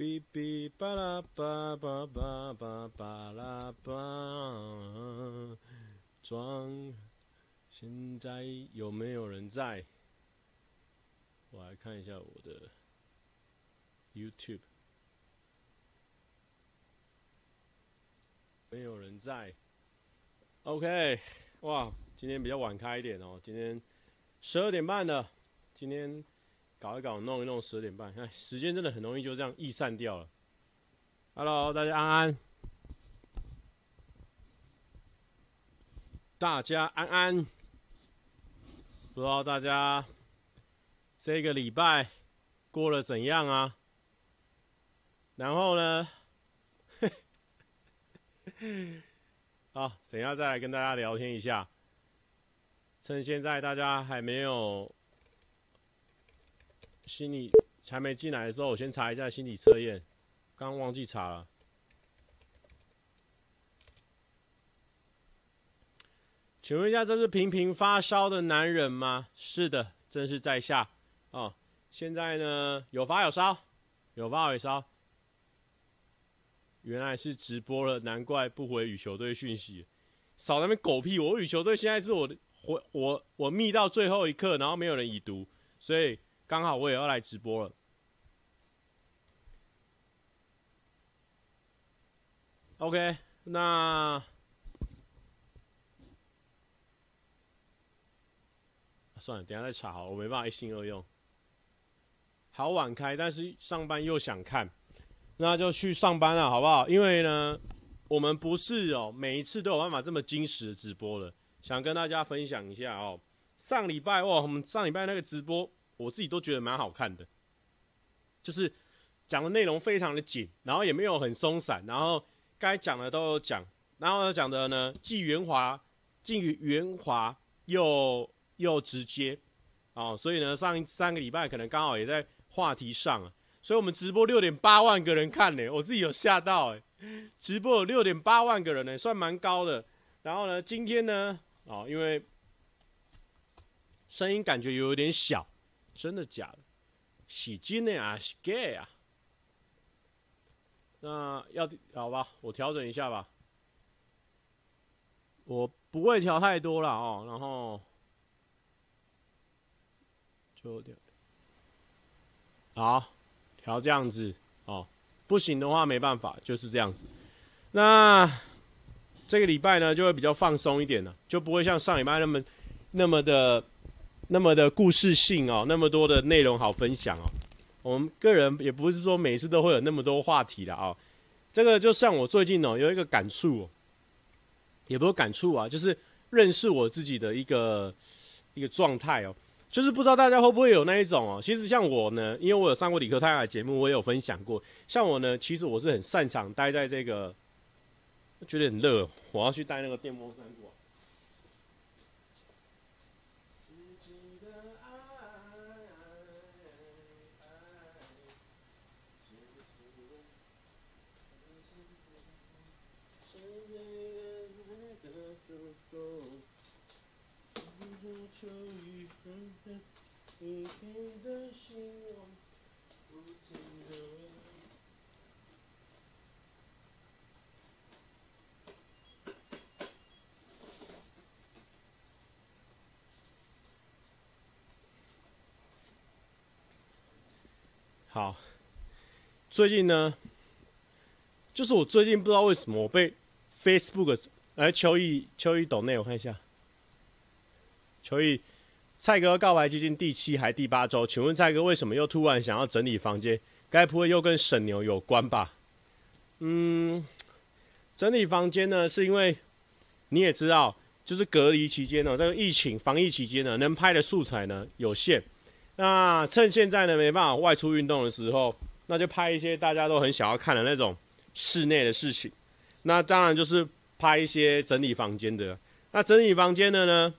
哔哔巴拉巴巴巴巴巴拉巴，装。现在有没有人在？我来看一下我的 YouTube。没有人在。OK，哇，今天比较晚开一点哦，今天十二点半了。今天搞一搞，弄一弄，十二点半，哎，时间真的很容易就这样易散掉了。Hello，大家安安，大家安安，不知道大家这个礼拜过得怎样啊？然后呢？好，等一下再来跟大家聊天一下。趁现在大家还没有。心理还没进来的时候，我先查一下心理测验，刚忘记查了。请问一下，这是频频发烧的男人吗？是的，正是在下。哦，现在呢，有发有烧，有发有烧。原来是直播了，难怪不回羽球队讯息。少那边狗屁！我羽球队现在是我回我我密到最后一刻，然后没有人已读，所以。刚好我也要来直播了。OK，那算了，等下再查好，我没办法一心二用。好晚开，但是上班又想看，那就去上班了，好不好？因为呢，我们不是哦，每一次都有办法这么精实的直播的，想跟大家分享一下哦。上礼拜哇，我们上礼拜那个直播。我自己都觉得蛮好看的，就是讲的内容非常的紧，然后也没有很松散，然后该讲的都有讲，然后讲的呢既圆滑，既圆滑又又直接，哦，所以呢上三个礼拜可能刚好也在话题上啊，所以我们直播六点八万个人看呢，我自己有吓到哎，直播有六点八万个人呢，算蛮高的。然后呢，今天呢，哦，因为声音感觉有点小。真的假的？洗金的啊，是 gay 啊？那要好吧，我调整一下吧。我不会调太多了哦，然后就调好，调这样子哦。不行的话没办法，就是这样子。那这个礼拜呢，就会比较放松一点了，就不会像上礼拜那么那么的。那么的故事性哦，那么多的内容好分享哦。我们个人也不是说每次都会有那么多话题的啊。这个就像我最近哦有一个感触，也不是感触啊，就是认识我自己的一个一个状态哦。就是不知道大家会不会有那一种哦。其实像我呢，因为我有上过理科太太的节目，我也有分享过。像我呢，其实我是很擅长待在这个，觉得很热，我要去带那个电风扇过。好，最近呢，就是我最近不知道为什么我被 Facebook 来秋意秋意抖内，我看一下，所以。蔡哥告白基金第七还第八周，请问蔡哥为什么又突然想要整理房间？该不会又跟沈牛有关吧？嗯，整理房间呢，是因为你也知道，就是隔离期间呢，这个疫情防疫期间呢，能拍的素材呢有限。那趁现在呢没办法外出运动的时候，那就拍一些大家都很想要看的那种室内的事情。那当然就是拍一些整理房间的。那整理房间的呢？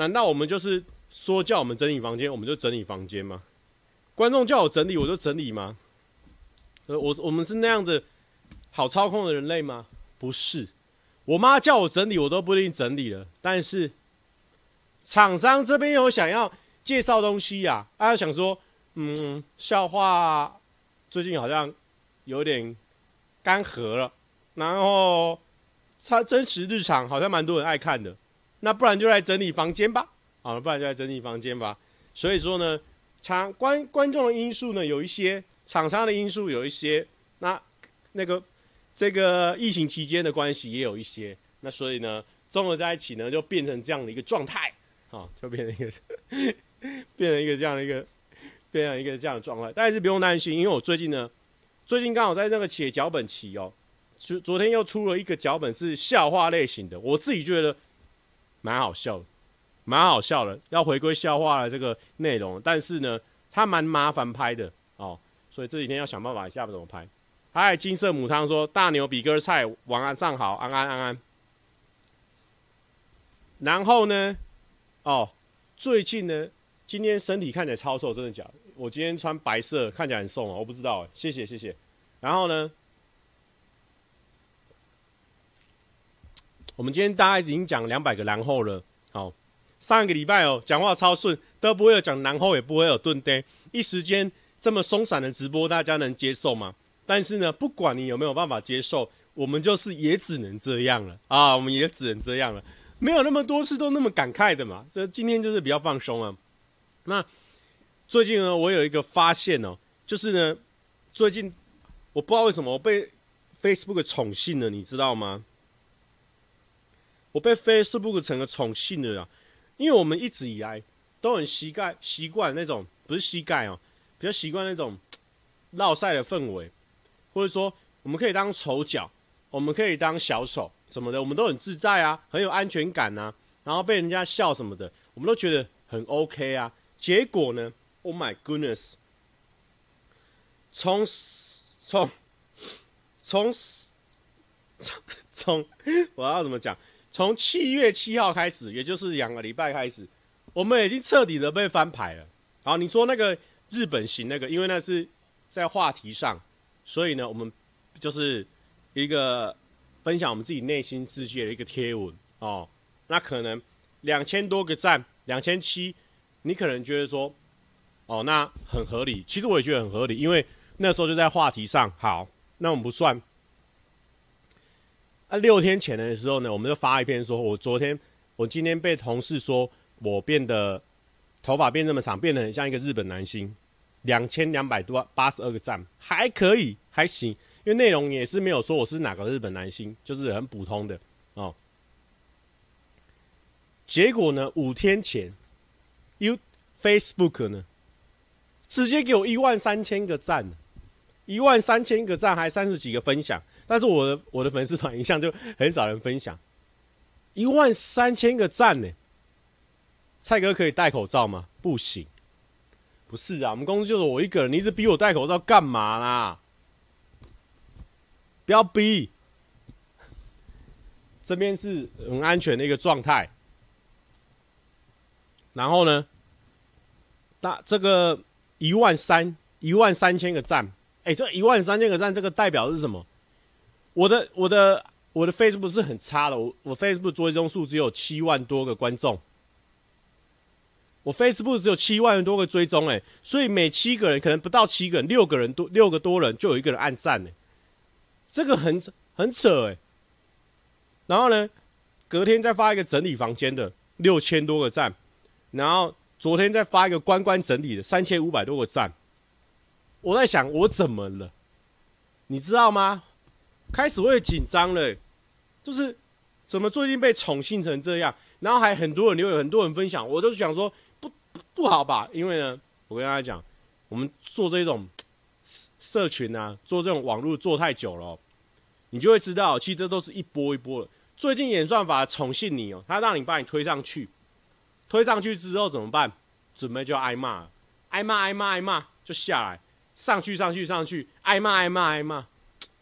难道我们就是说叫我们整理房间，我们就整理房间吗？观众叫我整理，我就整理吗？呃，我我们是那样子好操控的人类吗？不是，我妈叫我整理，我都不一定整理了。但是厂商这边有想要介绍东西呀，啊，啊，想说，嗯，笑话最近好像有点干涸了，然后它真实日常好像蛮多人爱看的，那不然就来整理房间吧，啊，不然就来整理房间吧。所以说呢，场观观众的因素呢有一些，厂商的因素有一些，那那个这个疫情期间的关系也有一些，那所以呢，综合在一起呢，就变成这样的一个状态，啊，就变成一个 变成一个这样的一个变成一个这样的状态。但是不用担心，因为我最近呢，最近刚好在那个写脚本期哦，昨昨天又出了一个脚本是笑话类型的，我自己觉得蛮好笑的。蛮好笑的，要回归笑话的这个内容，但是呢，它蛮麻烦拍的哦，所以这几天要想办法一下怎么拍。嗨，金色母汤说大牛比哥菜，晚安上好，安安安安。然后呢，哦，最近呢，今天身体看起来超瘦，真的假的？我今天穿白色，看起来很瘦哦，我不知道，谢谢谢谢。然后呢，我们今天大概已经讲两百个然后了，好、上一个礼拜哦，讲话超顺，都不会有讲然后，也不会有顿呆，一时间这么松散的直播，大家能接受吗？但是呢，不管你有没有办法接受，我们就是也只能这样了啊，我们也只能这样了，没有那么多次都那么感慨的嘛。这今天就是比较放松啊。那最近呢，我有一个发现哦，就是呢，最近我不知道为什么我被 Facebook 宠幸了，你知道吗？我被 Facebook 成了宠幸了。因为我们一直以来都很习惯习惯那种不是膝盖哦，比较习惯那种烙赛的氛围，或者说我们可以当丑角，我们可以当小丑什么的，我们都很自在啊，很有安全感呐，然后被人家笑什么的，我们都觉得很 OK 啊。结果呢，Oh my goodness，从从从从从我要怎么讲？从七月七号开始，也就是两个礼拜开始，我们已经彻底的被翻牌了。好，你说那个日本行那个，因为那是在话题上，所以呢，我们就是一个分享我们自己内心世界的一个贴文哦。那可能两千多个赞，两千七，你可能觉得说，哦，那很合理。其实我也觉得很合理，因为那时候就在话题上。好，那我们不算。那，六天前的时候呢，我们就发一篇说，我昨天，我今天被同事说我变得头发变这么长，变得很像一个日本男星，两千两百多八十二个赞，还可以，还行，因为内容也是没有说我是哪个日本男星，就是很普通的哦。结果呢，五天前，You Facebook 呢，直接给我一万三千个赞，一万三千个赞，还三十几个分享。但是我的我的粉丝团一向就很少人分享，一万三千个赞呢。蔡哥可以戴口罩吗？不行，不是啊，我们公司就是我一个人，你一直逼我戴口罩干嘛啦？不要逼，这边是很安全的一个状态。然后呢，那这个一万三一万三千个赞，哎，这一万三千个赞，这个代表是什么？我的我的我的 Facebook 是很差的，我我 Facebook 追踪数只有七万多个观众，我 Facebook 只有七万多个追踪，哎，所以每七个人可能不到七个人，六个人多六个多人就有一个人按赞，哎，这个很很扯，哎。然后呢，隔天再发一个整理房间的六千多个赞，然后昨天再发一个关关整理的三千五百多个赞，我在想我怎么了，你知道吗？开始会紧张了，就是怎么最近被宠幸成这样，然后还很多人留言，很多人分享，我就想说不不，好吧？因为呢，我跟大家讲，我们做这种社群啊，做这种网络做太久了，你就会知道，其实这都是一波一波的。最近演算法宠幸你喔，他让你把你推上去，推上去之后怎么办？准备就要挨骂，挨骂挨骂挨骂就下来，上去上去上去，挨骂挨骂挨骂。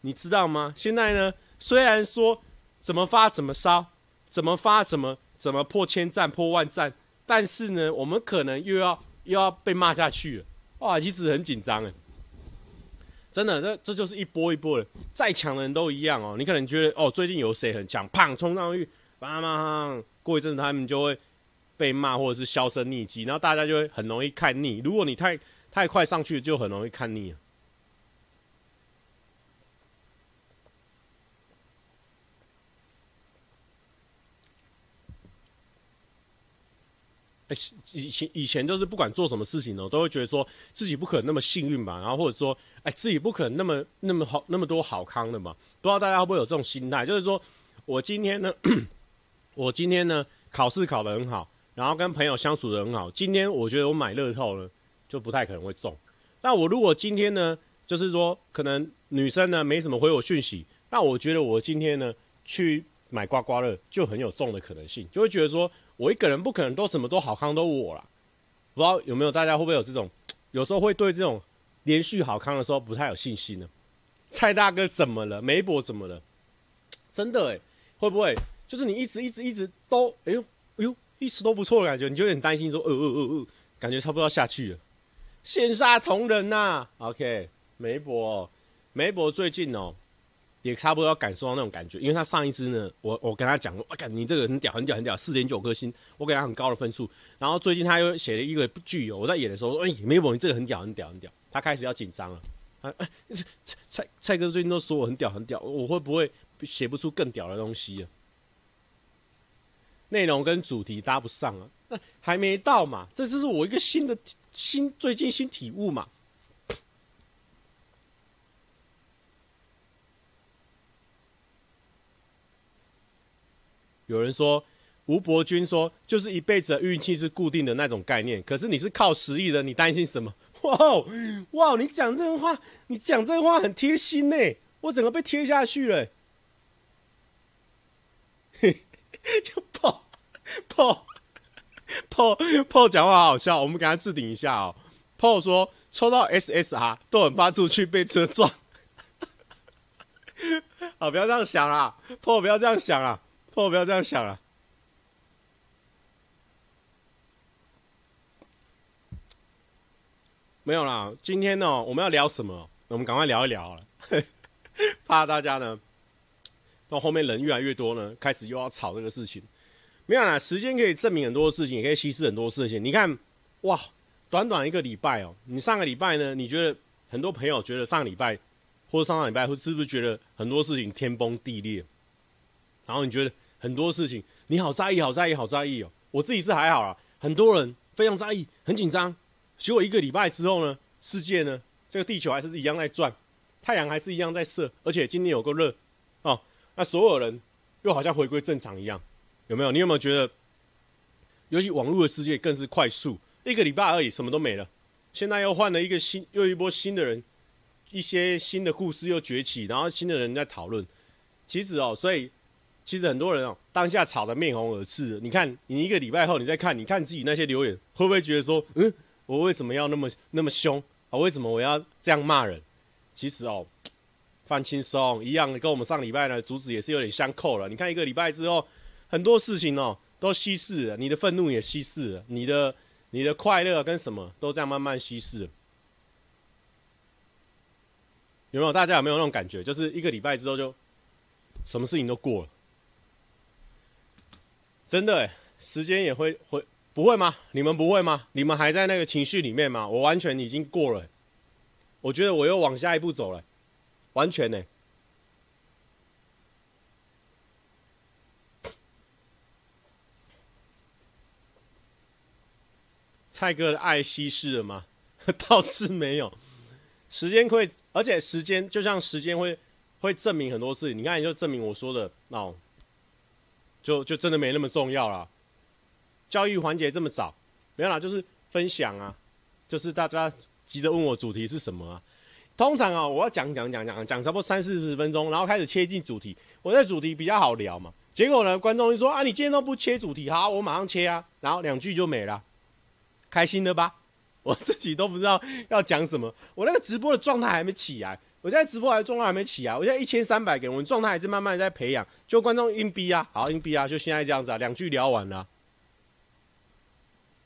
你知道吗？现在呢，虽然说怎么发怎么烧，怎么发怎么怎么破千赞破万赞，但是呢，我们可能又要又要被骂下去了。哇，一直很紧张哎，真的，这这就是一波一波的，再强的人都一样哦。你可能觉得哦，最近有谁很强，砰冲上去，砰砰，过一阵子他们就会被骂或者是销声匿迹，然后大家就会很容易看腻。如果你太太快上去，就很容易看腻了。以前以前就是不管做什么事情呢，都会觉得说自己不可能那么幸运吧，然后或者说，哎，自己不可能那么那么好那么多好康的嘛。不知道大家会不会有这种心态，就是说我今天呢，我今天呢考试考得很好，然后跟朋友相处得很好，今天我觉得我买乐透呢就不太可能会中。那我如果今天呢，就是说可能女生呢没什么回我讯息，那我觉得我今天呢去买刮刮乐就很有中的可能性，就会觉得说。我一个人不可能都什么都好康都我啦，不知道有没有大家会不会有这种，有时候会对这种连续好康的时候不太有信心呢？蔡大哥怎么了？梅博怎么了？真的诶，会不会就是你一直一直一直都哎呦哎呦一直都不错的感觉，你就有点担心说呃呃呃呃，感觉差不多要下去了。羡煞同人呐、，OK，梅博梅博最近哦。也差不多要感受到那种感觉，因为他上一支呢，我我跟他讲，我感你这个很屌很屌很屌，四点九颗星，我给他很高的分数。然后最近他又写了一个剧哦，我在演的时候，哎、欸，梅博你这个很屌很屌很屌，他开始要紧张了。啊，蔡蔡蔡哥最近都说我很屌很屌，我会不会写不出更屌的东西啊？内容跟主题搭不上啊？那还没到嘛，这就是我一个新的新最近新体悟嘛。有人说，吴伯君说，就是一辈子的运气是固定的那种概念。可是你是靠实力的，你担心什么？哇哇！你讲这个话，你讲这个话很贴心呢，我整个被贴下去了。嘿，炮炮炮炮讲话好笑，我们给他置顶一下哦。炮说抽到 SSR 都很怕出去被车撞。好，不要这样想啦，炮不要这样想啦。我不要这样想了，没有啦。今天呢，我们要聊什么？我们赶快聊一聊了，怕大家呢到后面人越来越多呢，开始又要吵这个事情。没有啦，时间可以证明很多事情，也可以稀释很多事情。你看，哇，短短一个礼拜哦，你上个礼拜呢，你觉得很多朋友觉得上个礼拜或者上上礼拜，会是不是觉得很多事情天崩地裂？然后你觉得？很多事情你好在意，好在意，好在意哦。我自己是还好啦，很多人非常在意，很紧张。结果一个礼拜之后呢，世界呢，这个地球还是一样在转，太阳还是一样在射，而且今天有个热哦。那所有人又好像回归正常一样，有没有？你有没有觉得？尤其网络的世界更是快速，一个礼拜而已，什么都没了。现在又换了一个新，又一波新的人，一些新的故事又崛起，然后新的人在讨论。其实哦，所以。其实很多人哦，当下吵得面红耳赤。你看，你一个礼拜后，你再看，你看自己那些留言，会不会觉得说，嗯，我为什么要那么那么凶啊？为什么我要这样骂人？其实哦，放轻松，一样的，跟我们上礼拜呢主旨也是有点相扣了。你看一个礼拜之后，很多事情哦都稀释了，你的愤怒也稀释了，你的你的快乐跟什么都这样慢慢稀释。有没有？大家有没有那种感觉？就是一个礼拜之后，就什么事情都过了。真的，时间也会会不会吗？你们不会吗？你们还在那个情绪里面吗？我完全已经过了，我觉得我又往下一步走了，完全呢。蔡哥的爱稀释了吗？倒是没有，时间会，而且时间就像时间会会证明很多事。你看，你就证明我说的那。就就真的没那么重要了。教育环节这么早，没有啦，就是分享啊，就是大家急着问我主题是什么啊。通常啊，我要讲讲讲讲讲差不多三四十分钟，然后开始切进主题。我在主题比较好聊嘛。结果呢，观众就说啊，你今天都不切主题，好，我马上切啊，然后两句就没了，开心了吧？我自己都不知道要讲什么，我那个直播的状态还没起来。我现在直播还状态还没起啊！我现在一千三百个人，我状态还是慢慢在培养。就观众硬逼啊，好硬逼啊！就现在这样子啊，两句聊完了，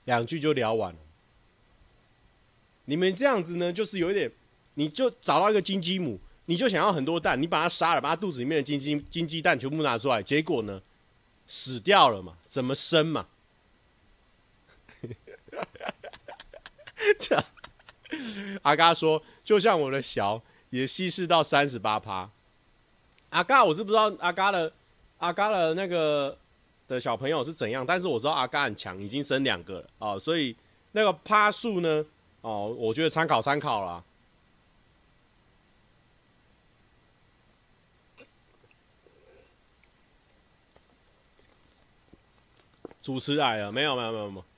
两句就聊完了。你们这样子呢，就是有一点，你就找到一个金鸡母，你就想要很多蛋，你把它杀了，把它肚子里面的金鸡金鸡蛋全部拿出来，结果呢，死掉了嘛？怎么生嘛？这，阿嘎说，就像我的小。也稀释到三十八趴，阿嘎，我是不知道阿嘎的阿嘎的那个的小朋友是怎样，但是我知道阿嘎很强，已经生两个了哦，所以那个趴数呢，哦，我觉得参考参考啦。主持来了，没有没有没有没有。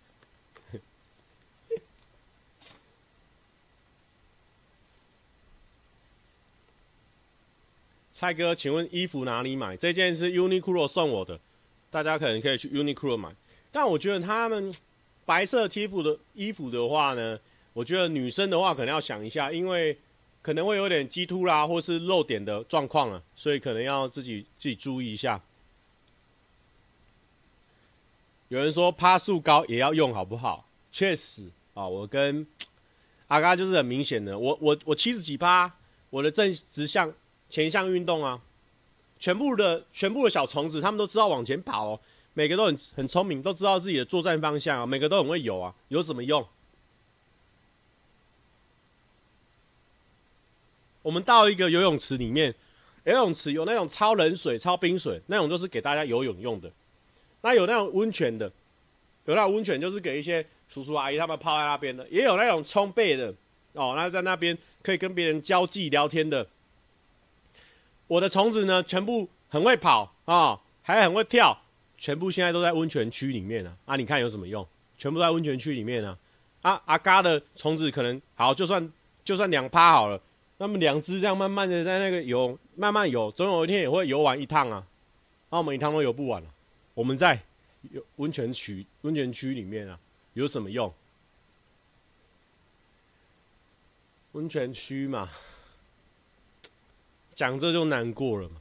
蔡哥，请问衣服哪里买？这件是 Uniqlo 送我的，大家可能可以去 Uniqlo 买。但我觉得他们白色 T 服的衣服的话呢，我觉得女生的话可能要想一下，因为可能会有点激凸啦，或是露点的状况啊，所以可能要自己自己注意一下。有人说趴数高也要用好不好？确实啊，我跟阿嘎就是很明显的，我我我七十几趴，我的正直向前向运动啊，全部的全部的小虫子他们都知道往前跑哦，每个都很很聪明，都知道自己的作战方向啊，每个都很会游啊，有什么用？我们到一个游泳池里面，游泳池有那种超冷水、超冰水，那种就是给大家游泳用的。那有那种温泉的，有那种温泉就是给一些叔叔阿姨他们泡在那边的，也有那种冲背的哦，那在那边可以跟别人交际聊天的。我的虫子呢，全部很会跑啊、还很会跳，全部现在都在温泉区里面啊。啊，你看有什么用？全部在温泉区里面啊。啊，阿嘎的虫子可能好，就算就算两趴好了，那么两只这样慢慢的在那个游，慢慢游，总有一天也会游完一趟啊。那我们一趟都游不完了。我们在温泉区温泉区里面啊，有什么用？温泉区嘛，讲这就难过了嘛。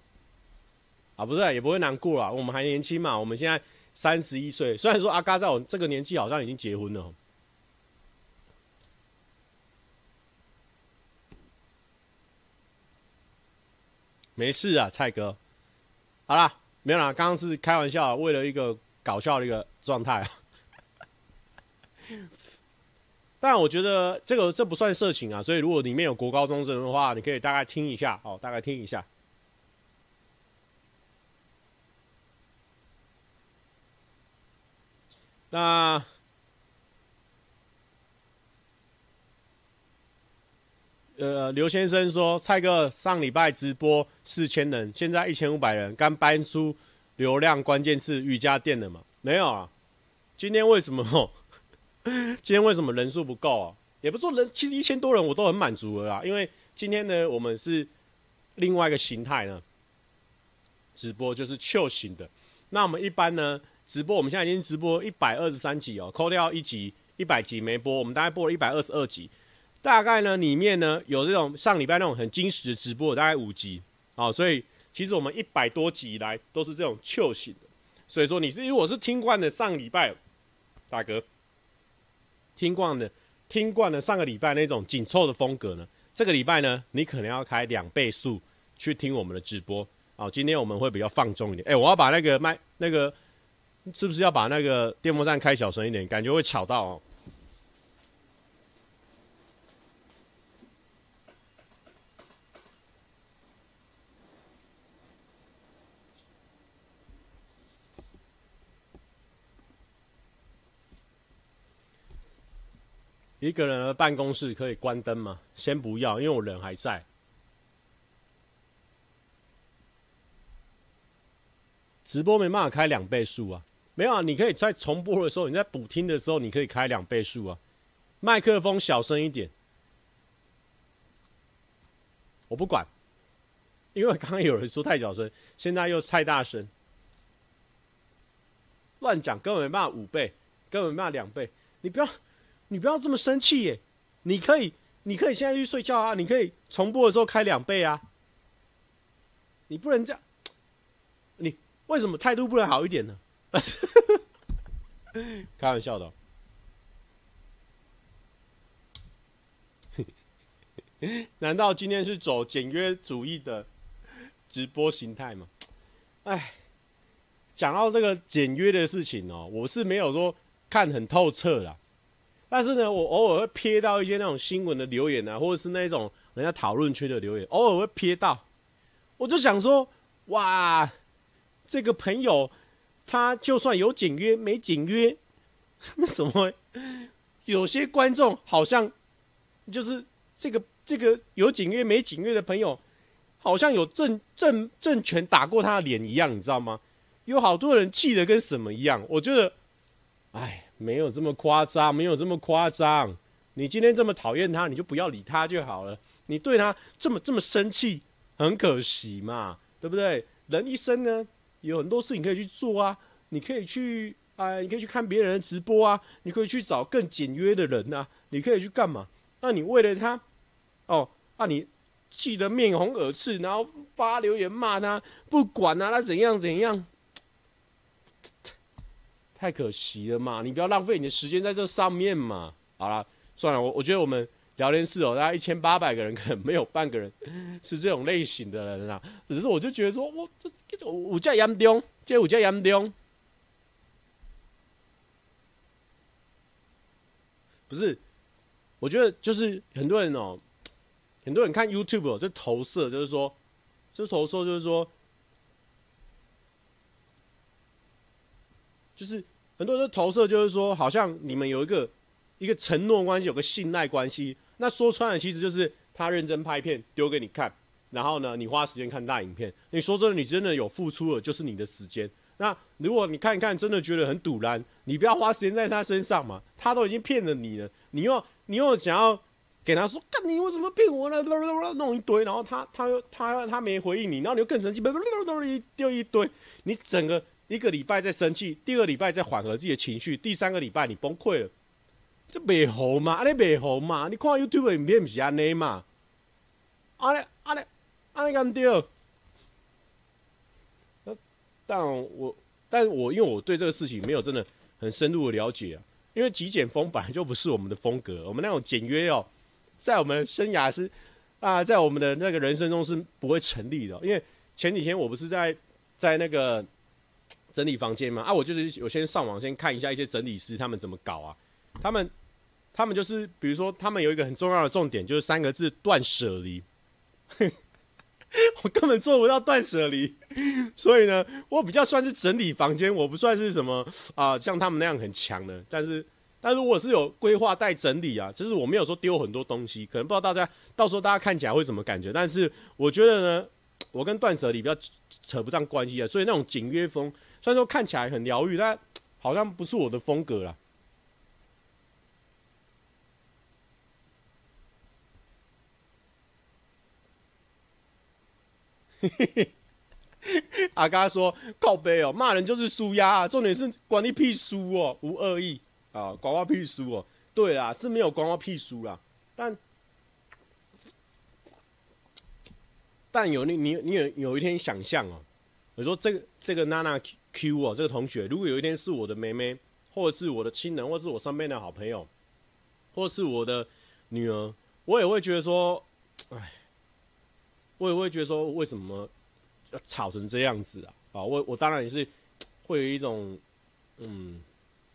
啊，不是，也不会难过啦。我们还年轻嘛，我们现在三十一岁。虽然说阿嘎在我这个年纪好像已经结婚了。没事啊，蔡哥。好啦。没有啦，刚刚是开玩笑，为了一个搞笑的一个状态。但我觉得这个这不算色情啊，所以如果里面有国高中生的话，你可以大概听一下哦，大概听一下。那。呃，刘先生说，蔡哥上礼拜直播四千人，现在一千五百人，刚搬出流量关键字瑜伽垫了嘛？没有啊。今天为什么？今天为什么人数不够啊？也不说人，其实一千多人我都很满足了啦。因为今天呢，我们是另外一个形态呢，直播就是秋型的。那我们一般呢，直播我们现在已经直播一百二十三集哦，扣掉一集一百集没播，我们大概播了一百二十二集。大概呢，里面呢有这种上礼拜那种很精实的直播，大概五集，哦，所以其实我们一百多集以来都是这种 Q 型的，所以说你是如果是听惯了上礼拜，大哥，听惯了听惯了上个礼拜那种紧凑的风格呢，这个礼拜呢你可能要开两倍速去听我们的直播，哦，今天我们会比较放纵一点，哎，我要把那个麦那个是不是要把那个电风扇开小声一点，感觉会吵到哦。一个人的办公室可以关灯吗？先不要，因为我人还在。直播没办法开两倍速啊，没有啊，你可以在重播的时候，你在补听的时候，你可以开两倍速啊。麦克风小声一点，我不管，因为刚刚有人说太小声，现在又太大声，乱讲，根本没办法五倍，根本没办法两倍，你不要。你不要这么生气耶！你可以，你可以现在去睡觉啊！你可以重播的时候开两倍啊！你不能这样，你为什么态度不能好一点呢？开玩笑的。难道今天是走简约主义的直播形态吗？哎，讲到这个简约的事情哦，我是没有说看很透彻啦。但是呢，我偶尔会瞥到一些那种新闻的留言啊，或者是那种人家讨论区的留言，偶尔会瞥到，我就想说，哇，这个朋友他就算有简约没简约，那什么？有些观众好像就是这个这个有简约没简约的朋友，好像有政政政权打过他的脸一样，你知道吗？有好多人气得跟什么一样。我觉得，哎，没有这么夸张，没有这么夸张。你今天这么讨厌他，你就不要理他就好了。你对他这么这么生气，很可惜嘛，对不对？人一生呢，有很多事情可以去做啊，你可以去。啊，你可以去看别人的直播啊，你可以去找更简约的人啊，你可以去干嘛？那你为了他，哦，啊、你气得面红耳赤，然后发留言骂他，不管啊，他怎样怎样，太可惜了嘛！你不要浪费你的时间在这上面嘛。好了，算了，我我觉得我们聊天室哦，大概一千八百个人，可能没有半个人 是这种类型的人啊。只是我就觉得说，我这这我这严重，这我这严重。不是，我觉得就是很多人哦，很多人看 YouTube 哦，就投射，就是说，就投射，就是说，就是很多人都投射，就是说，好像你们有一个一个承诺关系，有个信赖关系。那说穿了，其实就是他认真拍片丢给你看，然后呢，你花时间看大影片。你说真的，你真的有付出了，就是你的时间。那如果你看一看，真的觉得很堵烂，你不要花时间在他身上嘛。他都已经骗了你了，你又你又想要给他说，干你为什么骗我呢？弄一堆，然后他他又他他，没回应你，然后你又更生气，一丢一堆，你整个一个礼拜在生气，第二个礼拜在缓和自己的情绪，第三个礼拜你崩溃了，这没好嘛？啊，你没好嘛？你看 YouTube 影片不是安尼嘛？啊嘞啊嘞啊你干丢？但我，但我因为我对这个事情没有真的很深入的了解啊，因为极简风本来就不是我们的风格，我们那种简约哦，在我们的生涯是啊，在我们的那个人生中是不会成立的。因为前几天我不是在在那个整理房间嘛，啊，我就是有先上网先看一下一些整理师他们怎么搞啊，他们他们就是比如说他们有一个很重要的重点就是三个字断舍离。我根本做不到断舍离，所以呢，我比较算是整理房间，我不算是什么啊、像他们那样很强的。但是，但是我是有规划带整理啊，就是我没有说丢很多东西，可能不知道大家到时候大家看起来会什么感觉。但是我觉得呢，我跟断舍离比较扯不上关系啊，所以那种简约风虽然说看起来很疗愈，但好像不是我的风格啦。嘿嘿，阿嘎说靠北哦，骂人就是纾压啊，重点是关你屁输哦，无恶意啊，关我屁输哦。对啦，是没有关我屁输啦，但但有你你你有有一天想象哦，我说这个这个娜娜 Q 啊，这个同学，如果有一天是我的妹妹，或者是我的亲人，或是我身边的好朋友，或者是我的女儿，我也会觉得说，哎。我也会觉得说，为什么要吵成这样子啊？啊，我我当然也是会有一种，嗯，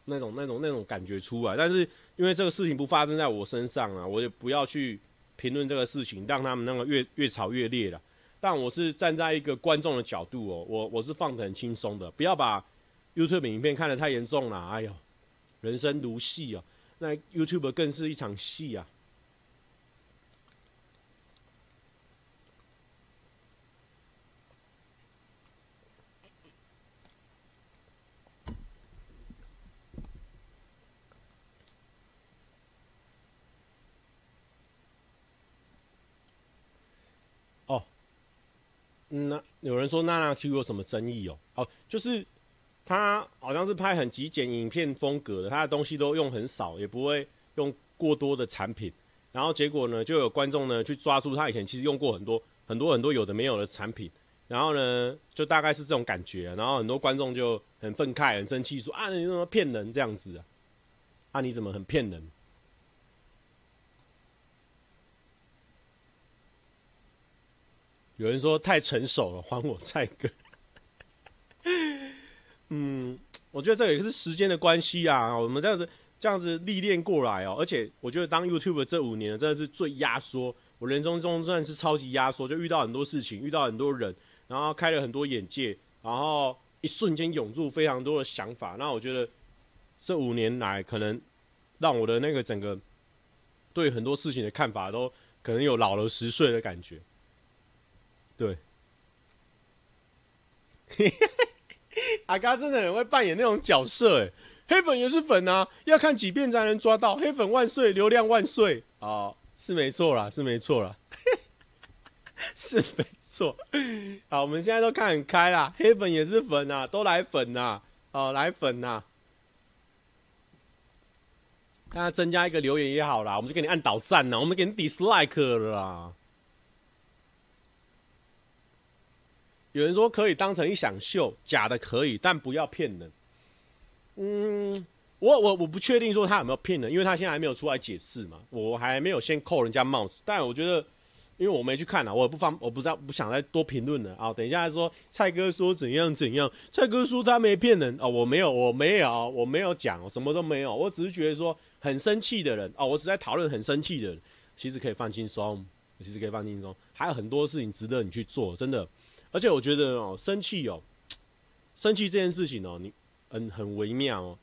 那种那种那种感觉出来。但是因为这个事情不发生在我身上啊，我也不要去评论这个事情，让他们那个越越吵越烈了。但我是站在一个观众的角度哦，我我是放得很轻松的，不要把 YouTube 影片看得太严重了。哎呦，人生如戏哦，那 YouTube 更是一场戏啊。嗯那有人说娜娜 Q 有什么争议哦？哦，就是他好像是拍很极简影片风格的，他的东西都用很少，也不会用过多的产品。然后结果呢，就有观众呢去抓住他以前其实用过很多很多很多有的没有的产品，然后呢，就大概是这种感觉。然后很多观众就很愤慨、很生气，说啊，你怎么骗人这样子啊？啊，你怎么很骗人？有人说太成熟了，还我蔡哥。嗯，我觉得这也是时间的关系啊。我们这样子这样子历练过来哦，而且我觉得当 YouTube 这五年真的是最压缩，我人生中真的是超级压缩，就遇到很多事情，遇到很多人，然后开了很多眼界，然后一瞬间涌入非常多的想法。那我觉得这五年来，可能让我的那个整个对很多事情的看法，都可能有老了十岁的感觉。对，阿嘎真的很会扮演那种角色，哎，黑粉也是粉啊，要看几遍才能抓到。黑粉万岁，流量万岁啊！是没错啦，是没错啦，是没错。好，我们现在都看很开啦，黑粉也是粉啊，都来粉呐，哦，来粉呐。大家增加一个留言也好啦，我们就给你按倒赞呐，我们给你 dislike 了啦。有人说可以当成一想秀，假的可以，但不要骗人。嗯。我我我不确定说他有没有骗人，因为他现在还没有出来解释嘛，我还没有先扣人家帽子。但我觉得，因为我没去看啊，我也不方，我不知道，不想再多评论了啊。等一下说蔡哥说怎样怎样，蔡哥说他没骗人哦，我没有，我没有，我没有讲，我什么都没有，我只是觉得说很生气的人哦，我只在讨论很生气的人，其实可以放轻松，其实可以放轻松，还有很多事情值得你去做，真的。而且我觉得哦，生气哦，生气这件事情哦，你很很微妙哦。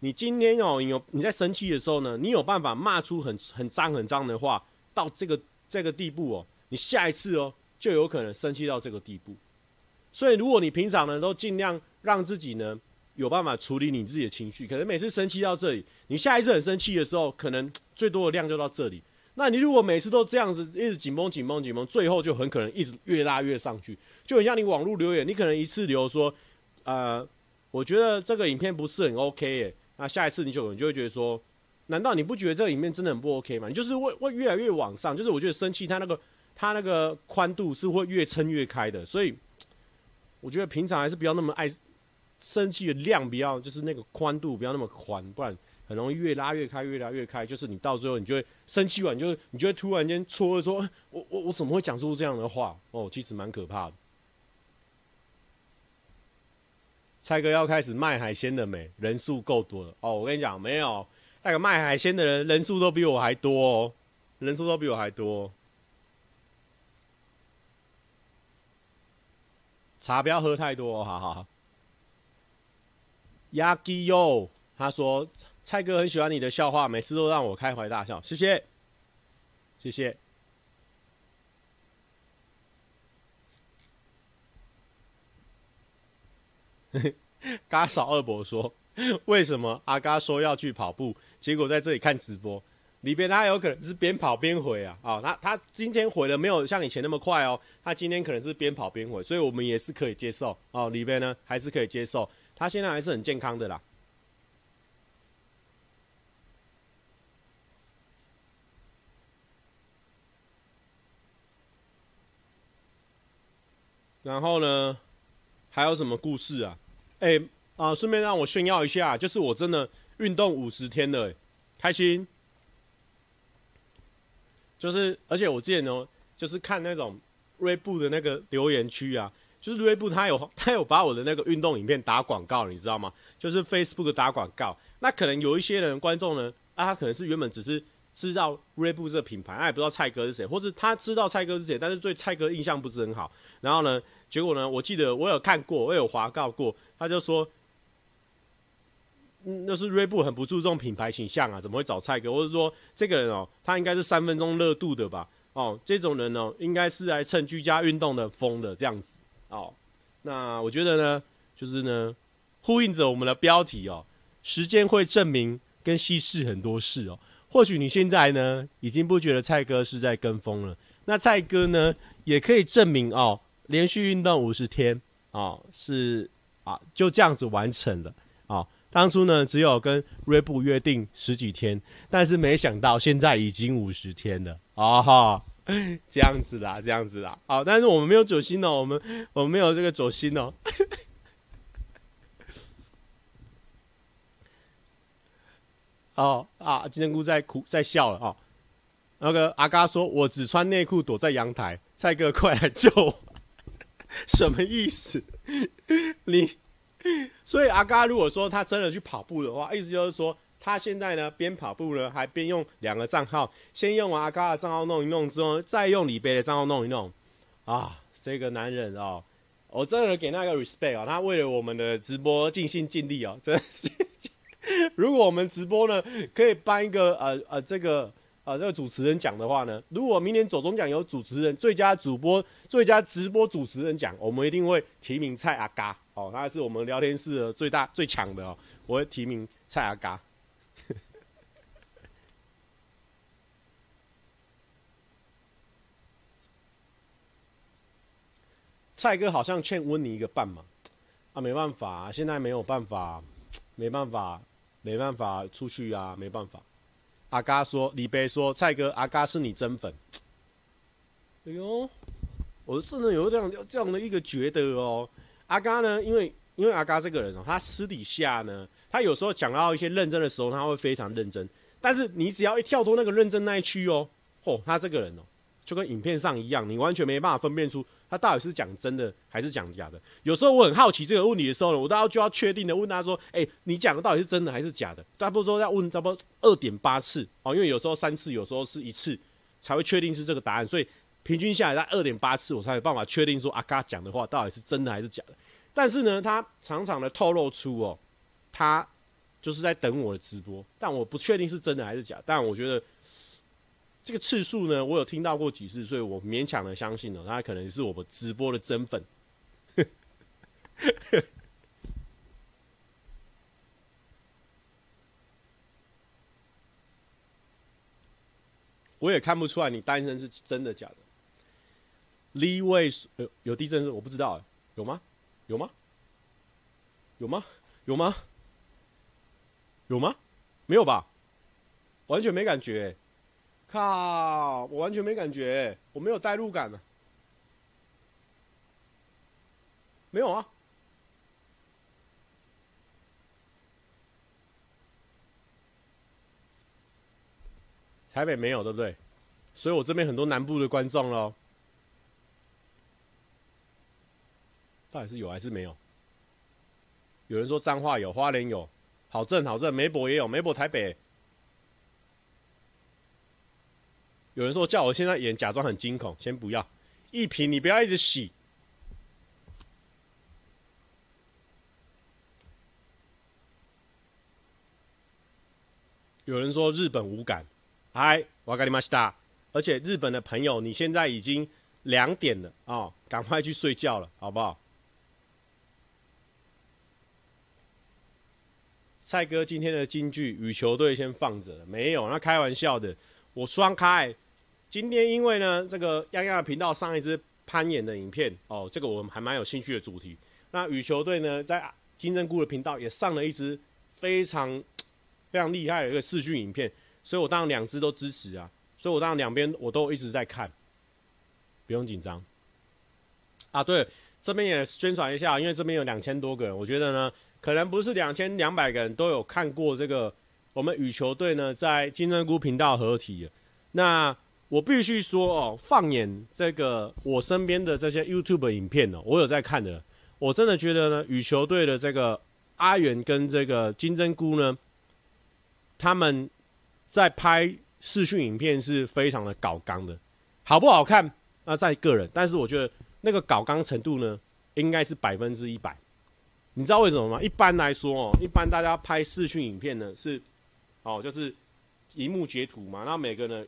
你今天哦，你有你在生气的时候呢，你有办法骂出很很脏很脏的话，到这个这个地步哦，你下一次哦就有可能生气到这个地步。所以如果你平常呢都尽量让自己呢有办法处理你自己的情绪，可能每次生气到这里，你下一次很生气的时候，可能 最多的量就到这里。那你如果每次都这样子一直紧绷紧绷紧绷，最后就很可能一直越拉越上去，就很像你网络留言，你可能一次留说，呃，我觉得这个影片不是很 OK 耶。那下一次你就你就会觉得说，难道你不觉得这个影片真的很不 OK 吗？你就是会会越来越往上，就是我觉得生气它那个它那个宽度是会越撑越开的，所以我觉得平常还是不要那么爱生气的量，不要就是那个宽度不要那么宽，不然很容易越拉越开，越拉越开，就是你到最后你就会生气完，你就你就会突然间戳说，我我我怎么会讲出这样的话？哦，其实蛮可怕的。蔡哥要开始卖海鲜了没？人数够多了哦。我跟你讲，没有那个卖海鲜的人人数都比我还多哦，人数都比我还多。茶不要喝太多，好好好。Yaki Yo，他说蔡哥很喜欢你的笑话，每次都让我开怀大笑，谢谢，谢谢。嘎嫂二伯说：“为什么阿嘎说要去跑步，结果在这里看直播？里边他有可能是边跑边回啊！啊、哦，他他今天回的没有像以前那么快哦，他今天可能是边跑边回，所以我们也是可以接受哦。里边呢还是可以接受，他现在还是很健康的啦。然后呢，还有什么故事啊？”哎、啊！顺便让我炫耀一下，就是我真的运动五十天了，开心。就是，而且我之前呢，就是看那种锐步的那个留言区啊，就是锐步他有 他有把我的那个运动影片打广告，你知道吗？就是 Facebook 打广告。那可能有一些人观众呢，啊，他可能是原本只是知道锐步这个品牌，他也不知道蔡哥是谁，或者他知道蔡哥是谁，但是对蔡哥印象不是很好。然后呢，结果呢，我记得我有看过，我有滑告过。他就说，嗯，那是锐步很不注重品牌形象啊，怎么会找蔡哥？或者说这个人哦，他应该是三分钟热度的吧？哦，这种人哦，应该是来蹭居家运动的风的这样子哦。那我觉得呢，就是呢，呼应着我们的标题哦，时间会证明跟稀释很多事哦。或许你现在呢，已经不觉得蔡哥是在跟风了，那蔡哥呢，也可以证明哦，连续运动五十天哦，是。啊，就这样子完成了啊！当初呢，只有跟锐步约定十几天，但是没想到现在已经五十天了啊！哈，这样子啦，这样子啦。好，但是我们没有走心哦，我们我们没有这个走心哦。哦啊，金针菇在哭，在笑了啊！那个阿嘎说：“我只穿内裤躲在阳台，蔡哥快来救我！”什么意思？你，所以阿嘎如果说他真的去跑步的话，意思就是说他现在呢边跑步呢还边用两个账号，先用完阿嘎的账号弄一弄之后，再用李贝的账号弄一弄啊。这个男人哦，我真的给那个 respect 啊，他为了我们的直播尽心尽力啊，真的。如果我们直播呢，可以颁一个呃呃这个啊这个主持人奖的话呢，如果明年走中奖有主持人最佳主播、最佳直播主持人奖，我们一定会提名蔡阿嘎哦，他是我们聊天室的最大最强的哦，我会提名蔡阿嘎。蔡哥好像欠温妮一个半嘛，啊，没办法，现在没有办法，没办法，没办法出去啊，没办法。阿嘎说，李贝说，蔡哥，阿嘎是你真粉。哎呦，我真的有这样这样的一个觉得哦。阿嘎呢，因为因为阿嘎这个人哦，他私底下呢，他有时候讲到一些认真的时候，他会非常认真。但是你只要一跳脱那个认真那一区哦，嚯，他这个人哦，就跟影片上一样，你完全没办法分辨出。他到底是讲真的还是讲假的？有时候我很好奇这个问题的时候呢，我都要就要确定的问他说：“哎、你讲的到底是真的还是假的？”差不多说要问差不多二点八次哦，因为有时候三次，有时候是一次才会确定是这个答案，所以平均下来在二点八次，我才有办法确定说阿嘎讲的话到底是真的还是假的。但是呢，他常常的透露出哦，他就是在等我的直播，但我不确定是真的还是假，但我觉得。这个次数呢，我有听到过几次，所以我勉强的相信了，他可能是我们直播的真粉。我也看不出来你单身是真的假的。Lee Wei 有有地震是我不知道，有吗？有吗？有吗？有吗？有吗？没有吧？完全没感觉。靠！我完全没感觉，我没有代入感呢。没有啊，台北没有，对不对？所以我这边很多南部的观众喽。到底是有还是没有？有人说彰化有，花莲有，好正好正，美博也有，美博台北。有人说叫我现在演假装很惊恐，先不要。一平，你不要一直洗。有人说日本无感，嗨，わかりました。而且日本的朋友，你现在已经两点了啊，哦，赶快去睡觉了，好不好？蔡哥今天的金句，羽球队先放着了，没有，那开玩笑的，我双开。 今天因为呢，这个丫丫的频道上一支攀岩的影片哦，这个我们还蛮有兴趣的主题。那羽球队呢，在金针菇的频道也上了一支非常非常厉害的一个视讯影片，所以我当然两支都支持啊。所以我当然两边我都一直在看，不用紧张。啊，对，这边也宣传一下，因为这边有两千多个人，我觉得呢，可能不是两千两百个人都有看过这个我们羽球队呢在金针菇频道合体。那我必须说哦，放眼这个我身边的这些 YouTube 影片呢，我有在看的。我真的觉得呢，羽球队的这个阿元跟这个金针菇呢，他们在拍视讯影片是非常的搞刚的，好不好看？那在个人，但是我觉得那个搞刚程度呢，应该是百分之一百。你知道为什么吗？一般来说哦，一般大家拍视讯影片呢是，哦，就是荧幕截图嘛，那每个呢。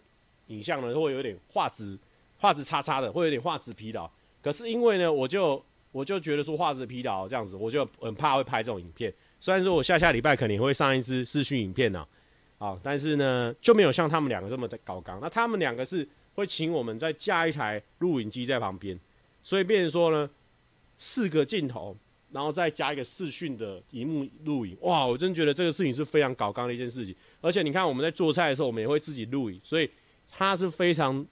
影像呢会有点画质，画质差差的，会有点画质疲劳。可是因为呢，我就我就觉得说画质疲劳这样子，我就很怕会拍这种影片。虽然说我下下礼拜肯定会上一支视讯影片呢，啊，但是呢就没有像他们两个这么的搞刚。那他们两个是会请我们再加一台录影机在旁边，所以变成说呢四个镜头，然后再加一个视讯的荧幕录影。哇，我真觉得这个事情是非常搞刚的一件事情。而且你看我们在做菜的时候，我们也会自己录影，所以。他是非常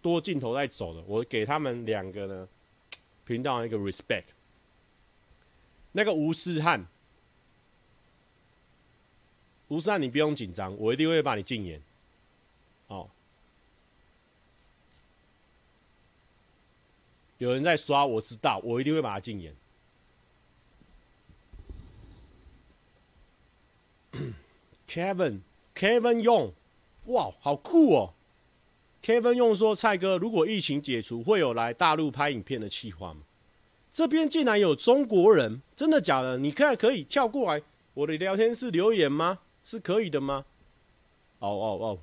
多镜头在走的，我给他们两个呢频道一个 respect。那个吴思汉，吴思汉你不用紧张，我一定会把你禁言。哦，有人在刷，我知道，我一定会把他禁言。Kevin，Kevin 用，哇，好酷哦！Kevin 用说：“蔡哥，如果疫情解除，会有来大陆拍影片的计划吗？这边竟然有中国人，真的假的？你看可以跳过来我的聊天室留言吗？是可以的吗？哦哦哦，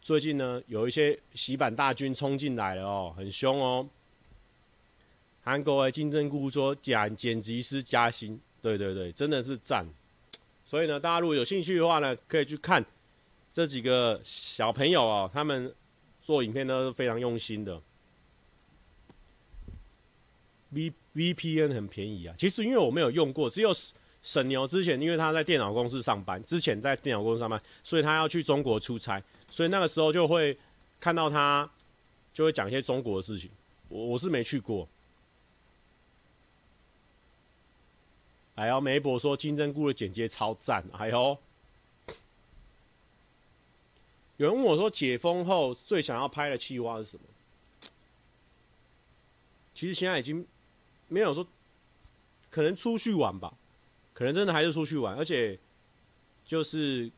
最近呢有一些洗版大军冲进来了哦，很凶哦。韩国的金针菇说剪剪辑师加薪，对对对，真的是赞。所以呢，大家如果有兴趣的话呢，可以去看这几个小朋友、哦，他们做影片都是非常用心的。V VPN 很便宜啊，其实因为我没有用过，只有沈牛之前因为他在电脑公司上班，之前在电脑公司上班，所以他要去中国出差，所以那个时候就会看到他就会讲一些中国的事情。我我是没去过。哎呦，梅博说金针菇的剪接超赞，哎呦，有人问我说解封后最想要拍的企划是什么？其实现在已经。没有说，可能出去玩吧，可能真的还是出去玩，而且就是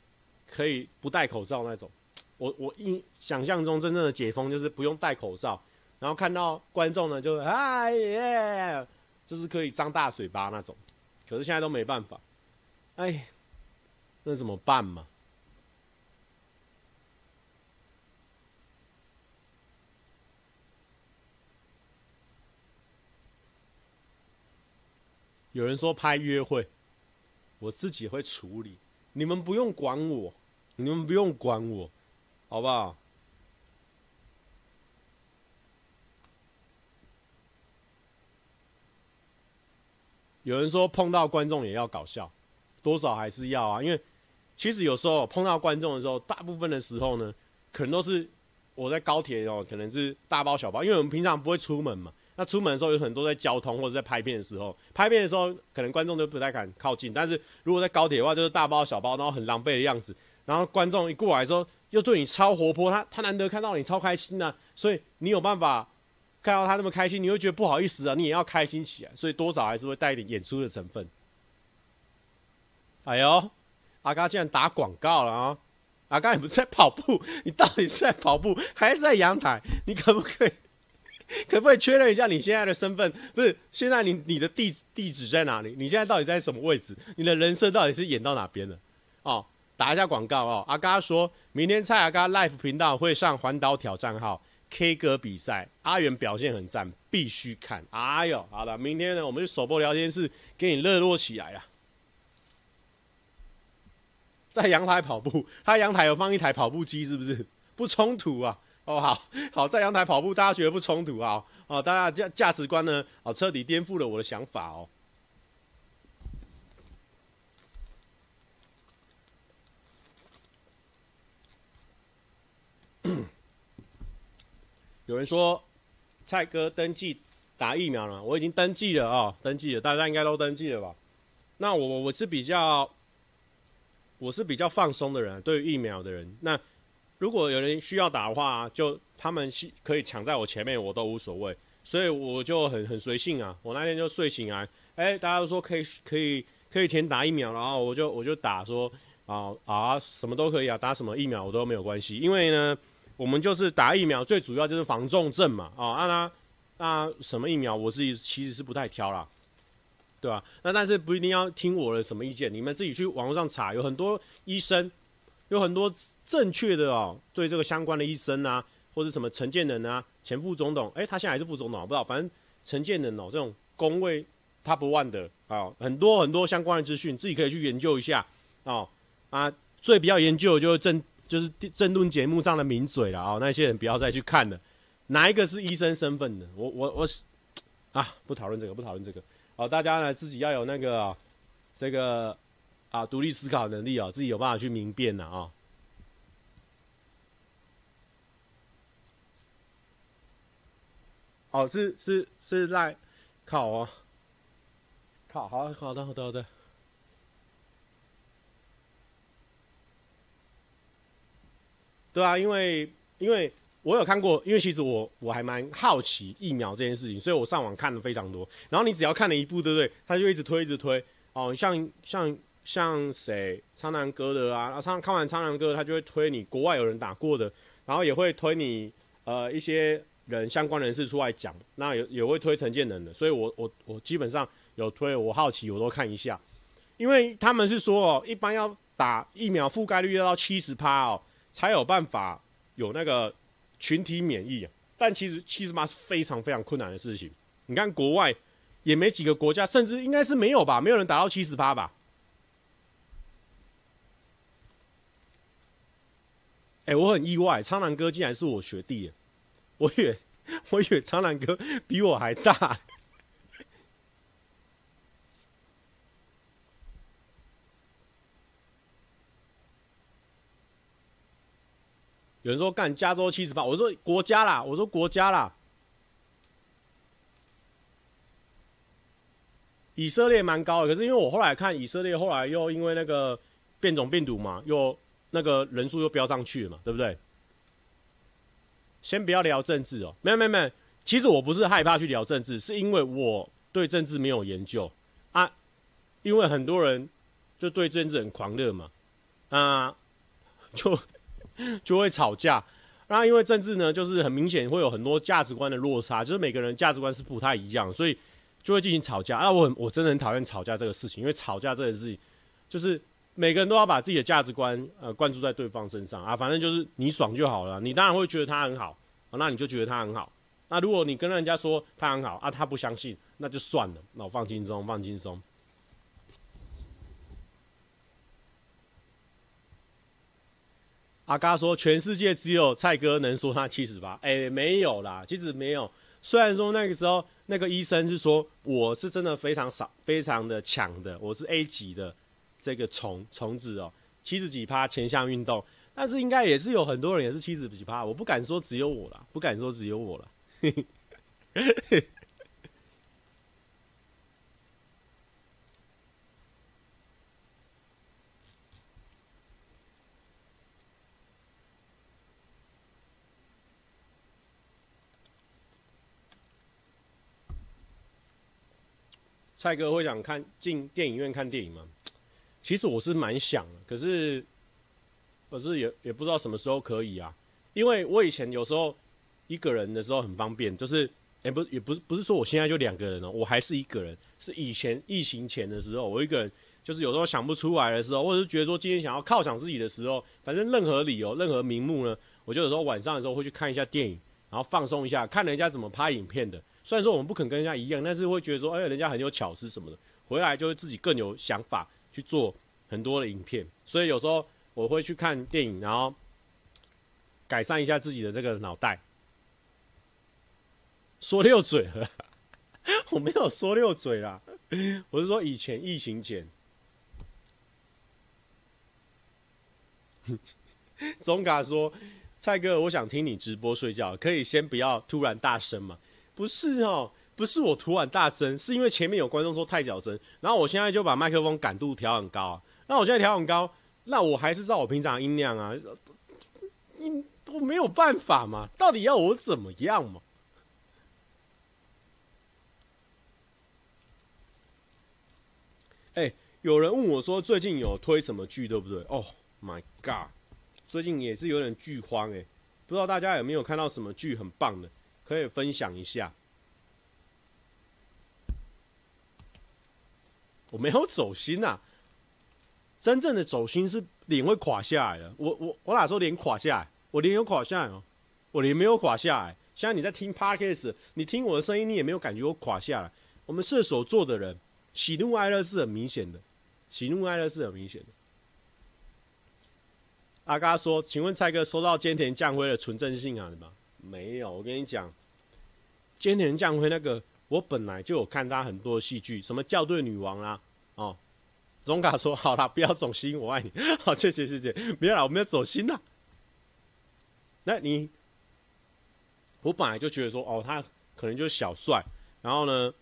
可以不戴口罩那种。我我印想象中真正的解封就是不用戴口罩，然后看到观众呢就是哎耶，就是可以张大嘴巴那种。可是现在都没办法，哎，那怎么办嘛？有人说拍约会，我自己会处理，你们不用管我，你们不用管我，好不好？有人说碰到观众也要搞笑，多少还是要啊，因为其实有时候碰到观众的时候，大部分的时候呢，可能都是我在高铁哦，可能是大包小包，因为我们平常不会出门嘛。那出门的时候有很多在交通或者在拍片的时候，拍片的时候可能观众都不太敢靠近。但是如果在高铁的话，就是大包小包，然后很狼狈的样子。然后观众一过来的时候，又对你超活泼，他他难得看到你超开心啊，所以你有办法看到他那么开心，你会觉得不好意思啊，你也要开心起来，所以多少还是会带一点演出的成分。哎呦，阿嘎竟然打广告了啊！阿嘎你不是在跑步，你到底是在跑步还是在阳台？你可不可以？可不可以确认一下你现在的身份？不是，现在你你的地地址在哪里？你现在到底在什么位置？你的人设到底是演到哪边了？哦，打一下广告哦。阿嘎说明天蔡阿嘎 Live 频道会上环岛挑战号 K 歌比赛，阿元表现很赞，必须看。哎呦，好了，明天呢，我们就首播聊天室给你热络起来啊！在阳台跑步，他阳台有放一台跑步机，是不是？不冲突啊。哦，好 好，在阳台跑步，大家觉得不冲突啊？哦，大家价价值观呢？哦，彻底颠覆了我的想法哦。有人说蔡哥登记打疫苗了，我已经登记了啊、登记了，大家应该都登记了吧？那我我是比较，我是比较放松的人，对于疫苗的人，那。如果有人需要打的话，就他们可以抢在我前面，我都无所谓，所以我就很很随性啊。我那天就睡醒啊，哎、大家都说可以可以可以填打疫苗，然后我就我就打说啊啊什么都可以啊，打什么疫苗我都没有关系，因为呢，我们就是打疫苗，最主要就是防重症嘛，啊啊那那什么疫苗我自己其实是不太挑啦，对吧、那但是不一定要听我的什么意见，你们自己去网络上查，有很多医生，有很多。正确的哦，对这个相关的医生啊，或者什么陈建仁啊，前副总统，哎，他现在还是副总统，不知道，反正陈建仁哦，这种公卫 top one 的啊，很多很多相关的资讯，自己可以去研究一下哦。啊，最比较研究就是政就是政论节目上的名嘴了啊、哦，那些人不要再去看了，哪一个是医生身份的？我我我啊，不讨论这个，不讨论这个。好、大家呢自己要有那个、这个啊独立思考能力啊、哦，自己有办法去明辨的啊。哦，是是是赖，考啊，考，好好的好的好的，对啊，因为因为我有看过，因为其实我我还蛮好奇疫苗这件事情，所以我上网看了非常多。然后你只要看了一部，对不对？他就一直推一直推。哦，像像像谁，苍南哥的啊，啊，苍看完苍南哥，他就会推你国外有人打过的，然后也会推你呃一些。人相关人士出来讲，那有也会推陈建仁的，所以我我我基本上有推，我好奇我都看一下，因为他们是说哦，一般要打疫苗覆盖率要到七十趴哦，才有办法有那个群体免疫啊，但其实七十趴是非常非常困难的事情，你看国外也没几个国家，甚至应该是没有吧，没有人达到七十趴吧。哎、我很意外，苍南哥竟然是我学弟，我以为我以为苍南哥比我还大。有人说干加州七十八，我说国家啦，我说国家啦。以色列蛮高的，可是因为我后来看以色列，后来又因为那个变种病毒嘛，又。那个人数又飙上去了嘛，对不对？先不要聊政治哦，没有没有没有，其实我不是害怕去聊政治，是因为我对政治没有研究啊。因为很多人就对政治很狂热嘛，啊，就就会吵架。那因为政治呢，就是很明显会有很多价值观的落差，就是每个人价值观是不太一样，所以就会进行吵架。啊，我很我真的很讨厌吵架这个事情，因为吵架这个事情就是。每个人都要把自己的价值观呃灌注在对方身上啊，反正就是你爽就好了。你当然会觉得他很好，那你就觉得他很好。那如果你跟人家说他很好啊，他不相信，那就算了。那我放轻松，放轻松。阿嘎说，全世界只有蔡哥能说他七十八，哎，没有啦，其实没有。虽然说那个时候那个医生是说我是真的非常少，非常的强的，我是 A 级的。这个虫虫子哦，七十几趴前项运动，但是应该也是有很多人也是七十几趴，我不敢说只有我啦，不敢说只有我啦。蔡哥会想看进电影院看电影吗？其实我是蛮想的，可是，可是也也不知道什么时候可以啊。因为我以前有时候一个人的时候很方便，就是，也不也不是不是说我现在就两个人哦，我还是一个人。是以前疫情前的时候，我一个人就是有时候想不出来的时候，或者是觉得说今天想要犒赏自己的时候，反正任何理由、任何名目呢，我就有时候晚上的时候会去看一下电影，然后放松一下，看人家怎么拍影片的。虽然说我们不肯跟人家一样，但是会觉得说，哎，人家很有巧思什么的，回来就会自己更有想法。去做很多的影片，所以有时候我会去看电影，然后改善一下自己的这个脑袋。说溜嘴了，我没有说溜嘴啦，我是说以前疫情前。总卡说：“蔡哥，我想听你直播睡觉，可以先不要突然大声吗？”不是哦。不是我突然大声，是因为前面有观众说太小声，然后我现在就把麦克风感度调很高啊。那我现在调很高，那我还是照我平常音量啊。音我没有办法嘛，到底要我怎么样嘛？哎、有人问我说最近有推什么剧，对不对？哦、oh，My God，最近也是有点剧荒哎，不知道大家有没有看到什么剧很棒的，可以分享一下。我没有走心呐、真正的走心是脸会垮下来的。我我我哪时候脸垮下来？我脸有垮下来哦，我脸没有垮下来。现在你在听 Podcast，你听我的声音，你也没有感觉我垮下来。我们射手座的人，喜怒哀乐是很明显的，喜怒哀乐是很明显的。阿嘎说：“请问蔡哥收到菅田将晖的纯正信函了吗？”没有，我跟你讲，菅田将晖那个。我本来就有看他很多戏剧，什么校对女王啊，哦，总卡说好啦，不要走心，我爱你，好，谢谢谢谢，没有啦，我没有走心呐。那你，我本来就觉得说，哦，他可能就是小帅，然后呢，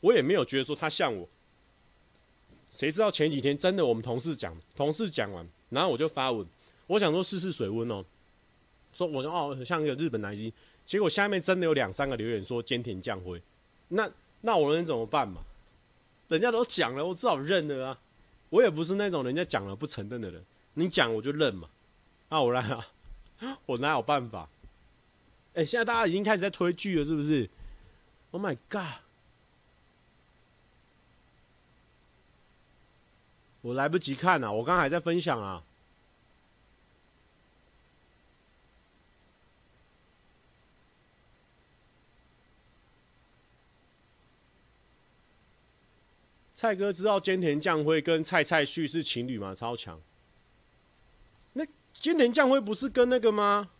我也没有觉得说他像我。谁知道前几天真的我们同事讲，同事讲完，然后我就发文，我想说试试水温哦，说我说哦像一个日本男星，结果下面真的有两三个留言说菅田将晖。那那我能怎么办嘛？人家都讲了，我只好认了啊。我也不是那种人家讲了不承认的人，你讲我就认嘛。那我来啊，我哪有办法？哎、现在大家已经开始在推剧了，是不是？Oh my god！我来不及看啊，我刚还在分享啊。蔡哥知道菅田将晖跟蔡蔡旭是情侣吗？超强。那菅田将晖不是跟那个吗？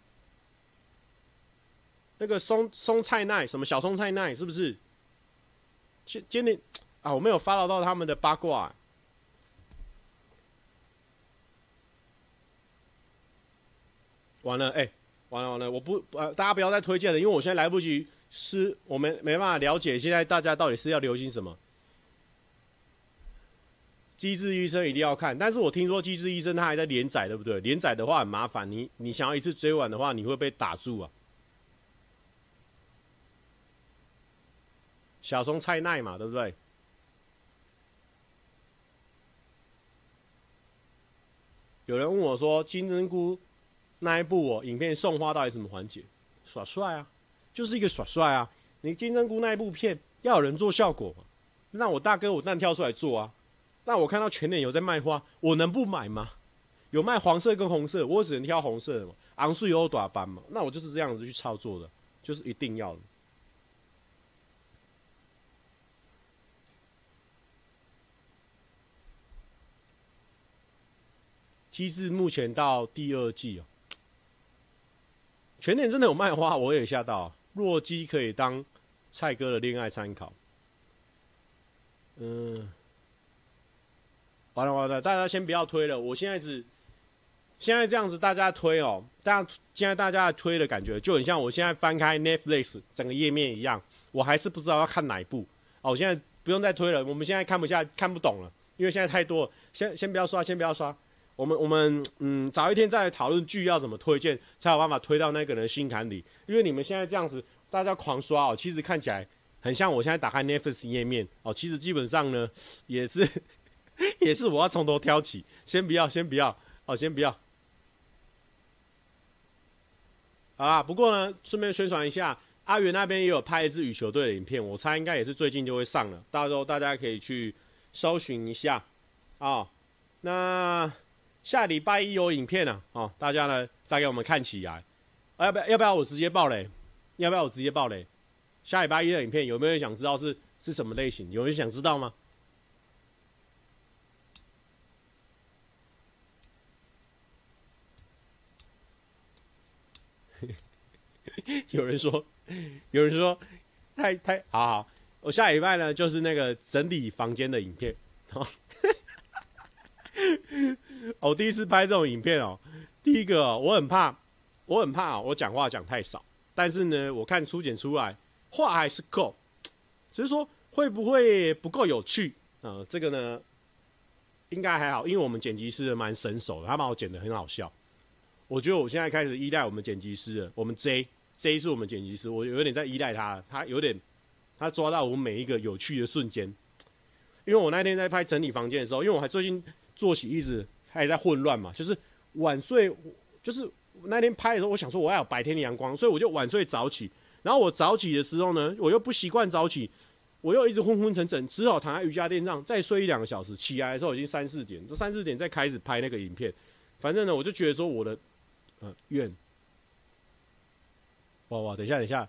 那个松松菜奈什么小松菜奈是不是？菅菅田啊，我没有 follow 到他们的八卦、啊。完了，哎、完了完了，我不呃，大家不要再推荐了，因为我现在来不及，是我们没办法了解现在大家到底是要流行什么。机智医生一定要看，但是我听说机智医生他还在连载，对不对？连载的话很麻烦，你你想要一次追完的话，你会被打住啊。小松菜奈嘛，对不对？有人问我说，金针菇那一部哦，影片送花到底什么环节？耍帅啊，就是一个耍帅啊。你金针菇那一部片要有人做效果嘛，那我大哥我当然跳出来做啊。那我看到全脸有在卖花，我能不买吗？有卖黄色跟红色，我只能挑红色的嘛。昂睡有短斑嘛，那我就是这样子去操作的，就是一定要的。机智目前到第二季哦，全脸真的有卖花，我也吓到。洛基可以当蔡哥的恋爱参考，嗯。完了完了，大家先不要推了。我现在只现在这样子，大家推哦。大家现在大家推的感觉，就很像我现在翻开 Netflix 整个页面一样，我还是不知道要看哪一部。哦，我现在不用再推了。我们现在看不下，看不懂了，因为现在太多了。先先不要刷，先不要刷。我们我们嗯，早一天再来讨论剧要怎么推荐，才有办法推到那个人心坎里。因为你们现在这样子，大家狂刷哦，其实看起来很像我现在打开 Netflix 页面哦。其实基本上呢，也是。也是我要从头挑起，先不要，先不要，哦，先不要。好啦，不过呢，顺便宣传一下，阿元那边也有拍一支羽球队的影片，我猜应该也是最近就会上了，到时候大家可以去搜寻一下啊、哦。那下礼拜一有影片呢、啊，哦，大家呢再给我们看起来。要不要？要不要我直接爆雷？要不要我直接爆雷？下礼拜一的影片有没有人想知道是是什么类型？有人想知道吗？有人说，有人说，太太好好，我下礼拜呢就是那个整理房间的影片。我 第一次拍这种影片哦，第一个我很怕，我很怕我讲话讲太少，但是呢，我看初剪出来话还是够，只是说会不会不够有趣啊、这个呢应该还好，因为我们剪辑师蛮神手的，他把我剪得很好笑。我觉得我现在开始依赖我们剪辑师了。我们 J J，J 是我们剪辑师，我有点在依赖他。他有点，他抓到我每一个有趣的瞬间。因为我那天在拍整理房间的时候，因为我还最近作息一直还在混乱嘛，就是晚睡，就是那天拍的时候，我想说我要有白天的阳光，所以我就晚睡早起。然后我早起的时候呢，我又不习惯早起，我又一直昏昏沉沉，只好躺在瑜伽垫上再睡一两个小时。起来的时候已经三四点，这三四点再开始拍那个影片。反正呢，我就觉得说我的。呃，愿，哇哇，等一下，等一下，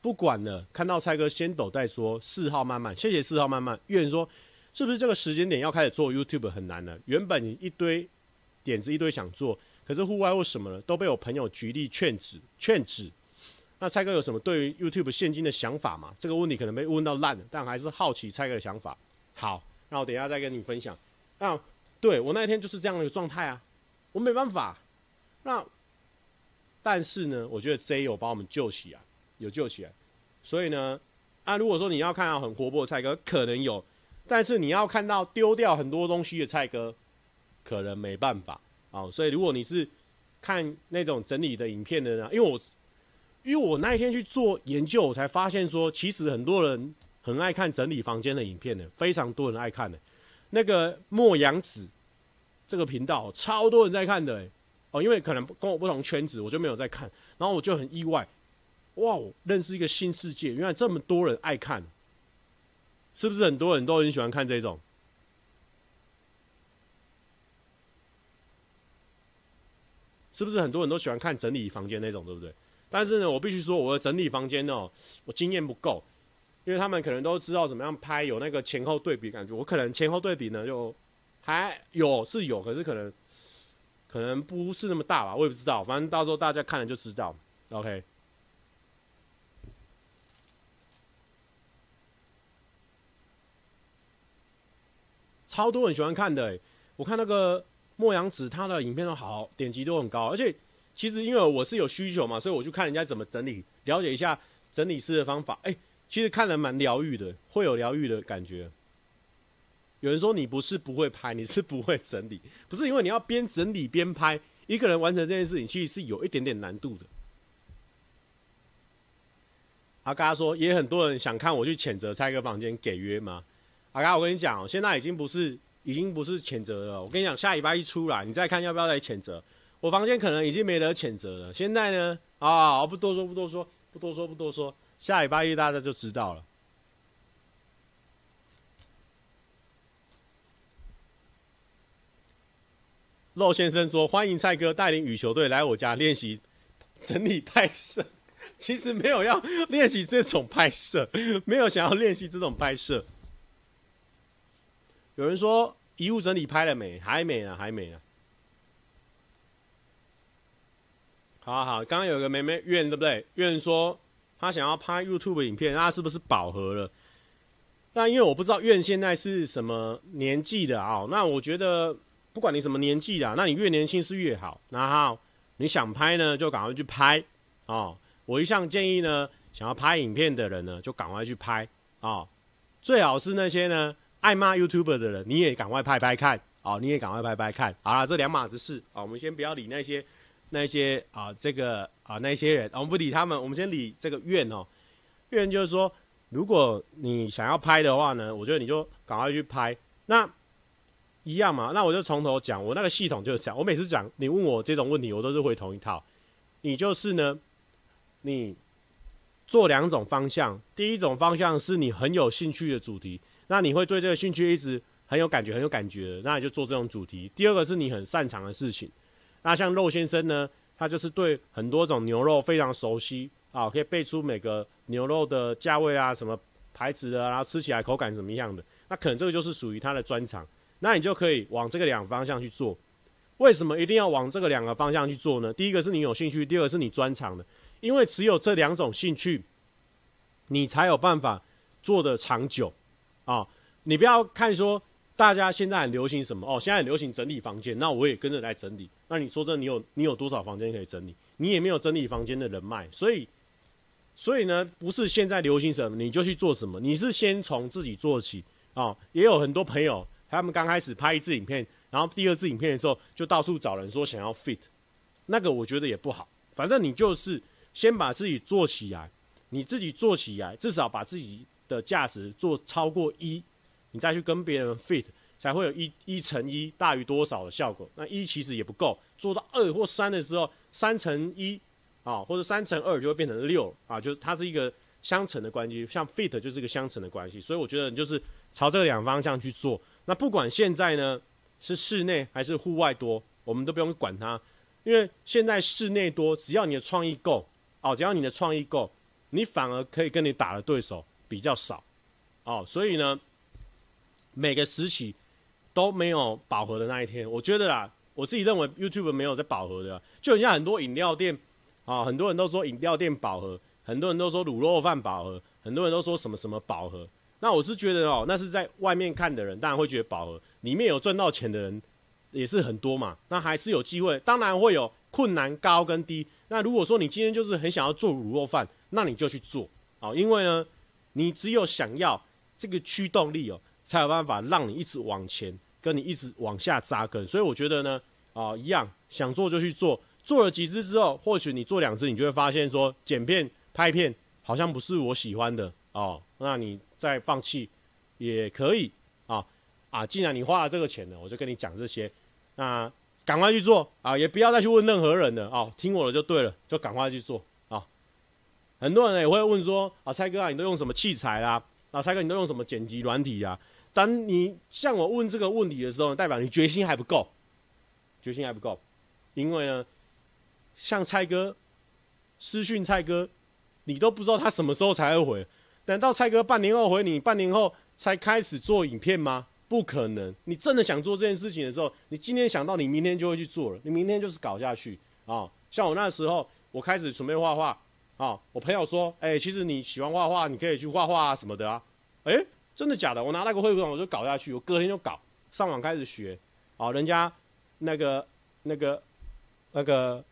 不管了，看到蔡哥先抖再说。四号慢慢，谢谢四号慢慢。愿说，是不是这个时间点要开始做 YouTube 很难了？原本一堆点子，一堆想做，可是户外或什么了，都被我朋友极力劝止，劝止。那蔡哥有什么对于 YouTube 现金的想法吗？这个问题可能被问到烂了，但还是好奇蔡哥的想法。好，那我等一下再跟你分享。那对我那天就是这样的一个状态啊，我没办法。那，但是呢，我觉得 J 有把我们救起来，有救起来，所以呢，啊，如果说你要看到很活泼的蔡哥，可能有，但是你要看到丢掉很多东西的蔡哥，可能没办法。啊。所以如果你是看那种整理的影片的人，因为我，因为我那一天去做研究，我才发现说，其实很多人很爱看整理房间的影片的，非常多人爱看的，那个莫阳子这个频道超多人在看的，哦，因为可能跟我不同圈子，我就没有在看，然后我就很意外，哇，我认识一个新世界，原来这么多人爱看，是不是很多人都很喜欢看这种？是不是很多人都喜欢看整理房间那种，对不对？但是呢，我必须说，我的整理房间哦，我经验不够，因为他们可能都知道怎么样拍，有那个前后对比感觉，我可能前后对比呢就还有是有，可是可能可能不是那么大吧，我也不知道，反正到时候大家看了就知道。OK。超多人喜欢看的，我看那个莫阳子他的影片都好，点击都很高。而且其实因为我是有需求嘛，所以我去看人家怎么整理，了解一下整理师的方法。哎，其实看了蛮疗愈的，会有疗愈的感觉。有人说你不是不会拍，你是不会整理，不是因为你要边整理边拍，一个人完成这件事情其实是有一点点难度的。阿嘎说，也很多人想看我去谴责拆个房间给约吗？阿嘎，我跟你讲，现在已经不是，已经不是谴责了。我跟你讲，下礼拜一出来，你再看要不要来谴责。我房间可能已经没得谴责了。现在呢，啊，不多说，不多说，不多说，不多说。下礼拜一大家就知道了。肉先生说：“欢迎蔡哥带领羽球队来我家练习整理拍摄。其实没有要练习这种拍摄，没有想要练习这种拍摄。”有人说遗物整理拍了没？还没呢，还没呢。好好，刚刚有个妹妹怨对不对？怨说她想要拍 YouTube 影片，那是不是饱和了？那因为我不知道怨现在是什么年纪的啊。那我觉得不管你什么年纪的，那你越年轻是越好。然后你想拍呢，就赶快去拍啊。我一向建议呢，想要拍影片的人呢，就赶快去拍啊。最好是那些呢。爱骂 YouTuber 的人，你也赶快拍拍看啊！你也赶快拍拍看。好了，这两码子事啊，我们先不要理那些那些啊，这个啊那些人，我们不理他们，我们先理这个愿哦。愿就是说，如果你想要拍的话呢，我觉得你就赶快去拍。那一样嘛，那我就从头讲，我那个系统就是讲，我每次讲你问我这种问题，我都是回同一套。你就是呢，你做两种方向，第一种方向是你很有兴趣的主题。那你会对这个兴趣一直很有感觉，很有感觉，那你就做这种主题。第二个是你很擅长的事情。那像肉先生呢，他就是对很多种牛肉非常熟悉啊，可以背出每个牛肉的价位啊，什么牌子的，然后吃起来口感怎么样的。那可能这个就是属于他的专长。那你就可以往这个两个方向去做。为什么一定要往这个两个方向去做呢？第一个是你有兴趣，第二个是你专长的。因为只有这两种兴趣，你才有办法做得长久。啊、你不要看说大家现在很流行什么哦，现在很流行整理房间，那我也跟着来整理。那你说这你有你有多少房间可以整理？你也没有整理房间的人脉，所以所以呢，不是现在流行什么你就去做什么，你是先从自己做起啊、也有很多朋友，他们刚开始拍一支影片，然后第二支影片的时候就到处找人说想要 fit，那个我觉得也不好。反正你就是先把自己做起来，你自己做起来，至少把自己。的价值做超过一，你再去跟别人 fit，才会有一一乘一大于多少的效果。那一其实也不够，做到二或三的时候，三乘一啊，或者三乘二就会变成六啊，就是它是一个相乘的关系。像 fit 就是一个相乘的关系，所以我觉得你就是朝这两方向去做。那不管现在呢是室内还是户外多，我们都不用管它，因为现在室内多，只要你的创意够哦，只要你的创意够，你反而可以跟你打的对手。比较少，哦，所以呢，每个时期都没有饱和的那一天。我觉得啦，我自己认为 YouTube 没有在饱和的，就很像很多饮料店啊、很多人都说饮料店饱和，很多人都说卤肉饭饱和，很多人都说什么什么饱和。那我是觉得哦，那是在外面看的人当然会觉得饱和，里面有赚到钱的人也是很多嘛，那还是有机会。当然会有困难高跟低。那如果说你今天就是很想要做卤肉饭，那你就去做啊、哦，因为呢。你只有想要这个驱动力哦，才有办法让你一直往前，跟你一直往下扎根。所以我觉得呢，啊、一样想做就去做。做了几只之后，或许你做两只，你就会发现说，剪片、拍片好像不是我喜欢的哦。那你再放弃也可以啊啊！既然你花了这个钱呢，我就跟你讲这些，那赶快去做啊，也不要再去问任何人了啊，听我的就对了，就赶快去做啊。很多人也会问说啊，蔡哥啊，你都用什么器材啦？啊，蔡哥你都用什么剪辑软体啊？当你向我问这个问题的时候，代表你决心还不够，决心还不够，因为呢，像蔡哥私讯蔡哥，你都不知道他什么时候才会回。等到蔡哥半年后回你，半年后才开始做影片吗？不可能！你真的想做这件事情的时候，你今天想到，你明天就会去做了。你明天就是搞下去啊、像我那时候，我开始准备画画啊。我朋友说：“哎、其实你喜欢画画，你可以去画画啊什么的啊。”哎，真的假的？我拿那个绘本，我就搞下去。我隔天就搞，上网开始学啊。人家那个、那个、那个、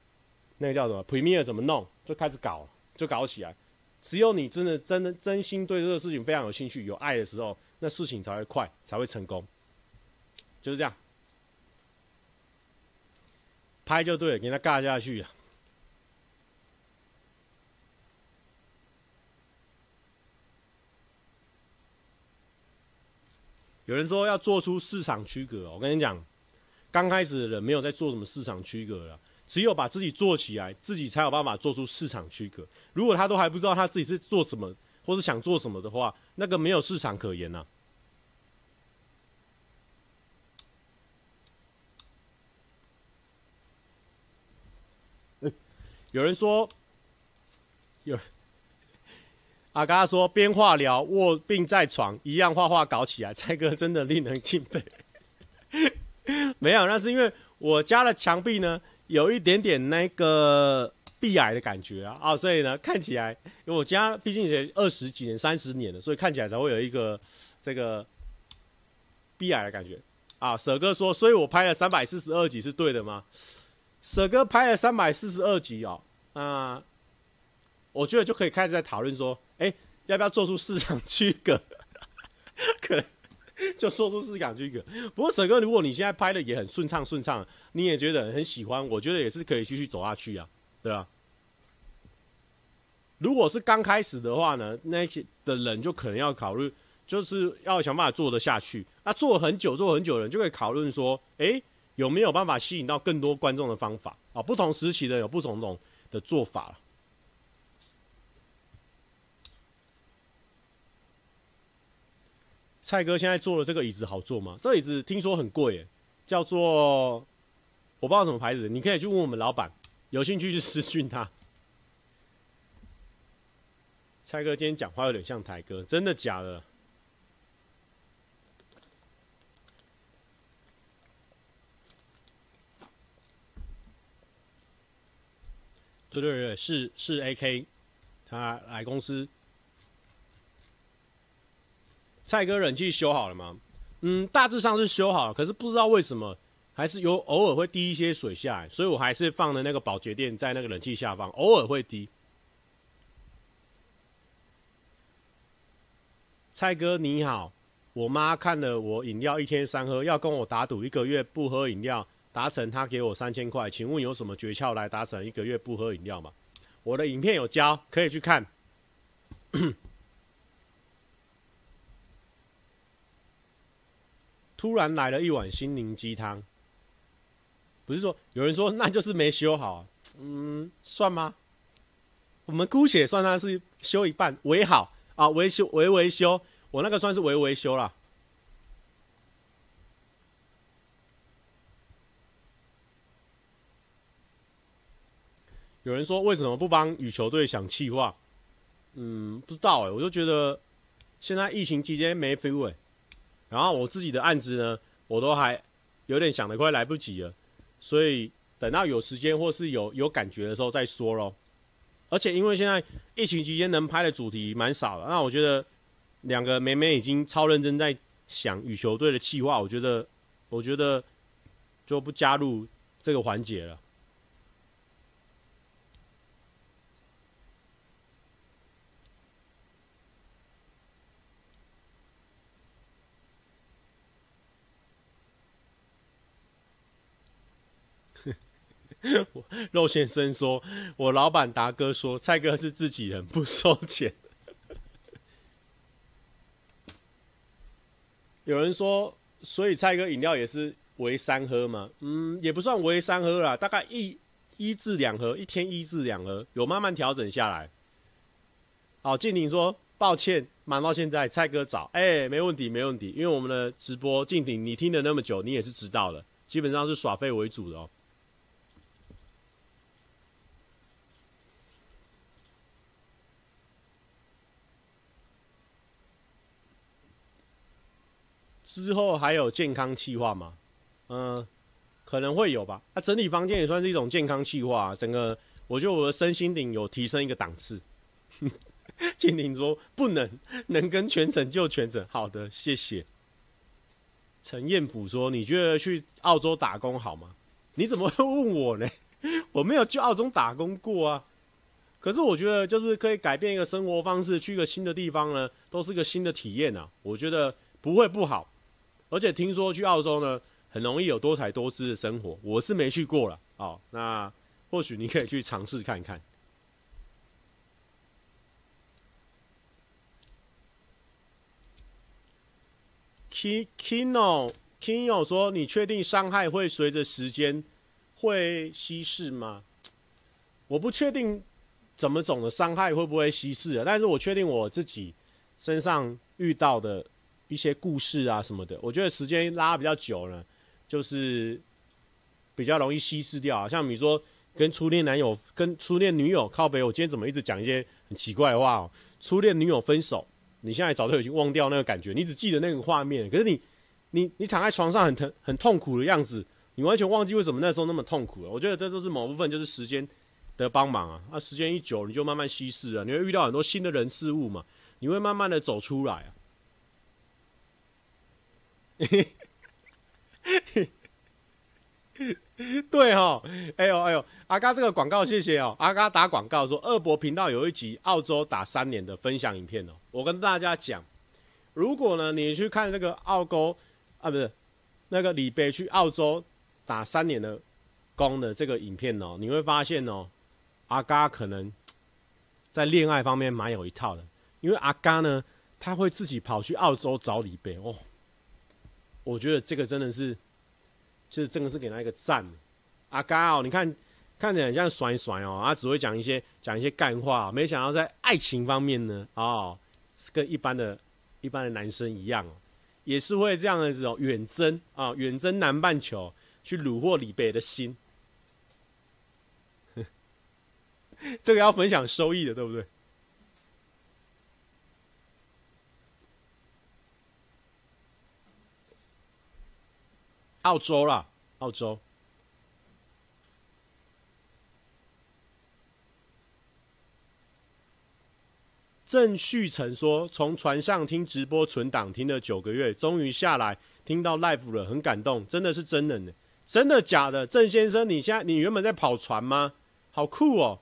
那个叫什么 Premiere 怎么弄，就开始搞，就搞起来。只有你真的、真的、真心对这个事情非常有兴趣、有爱的时候，那事情才会快，才会成功。就是这样，拍就对了，给他尬下去啊。有人说要做出市场区隔，我跟你讲，刚开始的人没有在做什么市场区隔了。只有把自己做起来，自己才有办法做出市场区隔。如果他都还不知道他自己是做什么，或是想做什么的话，那个没有市场可言呐、啊。有人说，有阿嘎说边化疗卧病在床，一样画画搞起来，蔡哥真的令人敬佩。没有，那是因为我家的墙壁呢。有一点点那个壁癌的感觉啊啊，所以呢，看起来，因为我家毕竟也二十几年、三十年了，所以看起来才会有一个这个壁癌的感觉啊。舍哥说，所以我拍了三百四十二集是对的吗？舍哥拍了三百四十二集哦，啊，我觉得就可以开始在讨论说，哎、要不要做出市场区隔？可能。就说出市场区隔。不过沈哥，如果你现在拍的也很顺畅顺畅，你也觉得很喜欢，我觉得也是可以继续走下去啊，对啊？如果是刚开始的话呢，那些的人就可能要考虑，就是要想办法做得下去。那做很久做很久的人就可以讨论说，诶，有没有办法吸引到更多观众的方法啊？不同时期的有不同种的做法。蔡哥现在坐的这个椅子好坐吗？这椅子听说很贵，哎，叫做我不知道什么牌子，你可以去问我们老板，有兴趣去私讯他。蔡哥今天讲话有点像台哥，真的假的？对对对，是是 AK，他来公司。蔡哥，冷气修好了吗？嗯，大致上是修好了，可是不知道为什么还是有偶尔会滴一些水下来，所以我还是放了那个保洁垫在那个冷气下方，偶尔会滴。蔡哥你好，我妈看了我饮料一天三喝，要跟我打赌一个月不喝饮料，达成她给我三千块，请问有什么诀窍来达成一个月不喝饮料吗？我的影片有教，可以去看。突然来了一碗心灵鸡汤，不是说有人说那就是没修好，嗯，算吗？我们姑且算它是修一半，维好啊，维修维维修，我那个算是维维修啦。有人说为什么不帮羽球队想企划？嗯，不知道哎、我就觉得现在疫情期间没 feel 哎。然后我自己的案子呢，我都还有点想得快来不及了，所以等到有时间或是有有感觉的时候再说咯。而且因为现在疫情期间能拍的主题蛮少的，那我觉得两个妹妹已经超认真在想羽球队的计划，我觉得我觉得就不加入这个环节了。肉先生说：“我老板达哥说，蔡哥是自己人，不收钱。”有人说：“所以蔡哥饮料也是为三喝吗？”嗯，也不算为三喝啦，大概一一至两盒，一天一至两盒，有慢慢调整下来。好，静婷说抱歉，忙到现在，蔡哥早，哎、没问题，没问题，因为我们的直播，静婷你听了那么久，你也是知道的，基本上是耍废为主的哦。之后还有健康计划吗？嗯、可能会有吧。那、整理房间也算是一种健康计划、整个，我觉得我的身心灵有提升一个档次。静婷说不能，能跟全程就全程。好的，谢谢。陈彦甫说：“你觉得去澳洲打工好吗？”你怎么会问我呢？我没有去澳洲打工过啊。可是我觉得，就是可以改变一个生活方式，去一个新的地方呢，都是个新的体验啊。我觉得不会不好。而且听说去澳洲呢，很容易有多彩多姿的生活。我是没去过了，哦，那或许你可以去尝试看看。Kino Kino 说：“你确定伤害会随着时间会稀释吗？”我不确定怎么种的伤害会不会稀释啊，但是我确定我自己身上遇到的。一些故事啊什么的，我觉得时间拉比较久了，就是比较容易稀释掉。啊像比如说跟初恋男友、跟初恋女友靠北，我今天怎么一直讲一些很奇怪的话哦？初恋女友分手，你现在早就已经忘掉那个感觉，你只记得那个画面。可是你、你、你躺在床上很疼、很痛苦的样子，你完全忘记为什么那时候那么痛苦了。我觉得这都是某部分就是时间的帮忙啊。那时间一久，你就慢慢稀释了，你会遇到很多新的人事物嘛，你会慢慢的走出来。对哦，哎呦哎呦，阿嘎这个广告谢谢哦。阿嘎打广告说，二博频道有一集澳洲打三年的分享影片哦。我跟大家讲，如果呢你去看这个澳洲啊，不是那个李贝去澳洲打三年的工的这个影片哦，你会发现哦，阿嘎可能在恋爱方面蛮有一套的，因为阿嘎呢他会自己跑去澳洲找李贝哦。我觉得这个真的是，就是真的是给他一个赞。阿嘎哦，你看看起来很像甩甩哦，他只会讲一些讲一些干话，没想到在爱情方面呢，哦，跟一般的一般的男生一样哦，也是会这样的这种远征啊，远征南半球去虏获李贝的心。这个要分享收益的，对不对？澳洲啦，澳洲。郑旭成说：“从船上听直播存档听了九个月，终于下来听到 live 了，很感动，真的是真人呢，真的假的？郑先生，你现在你原本在跑船吗？好酷哦！”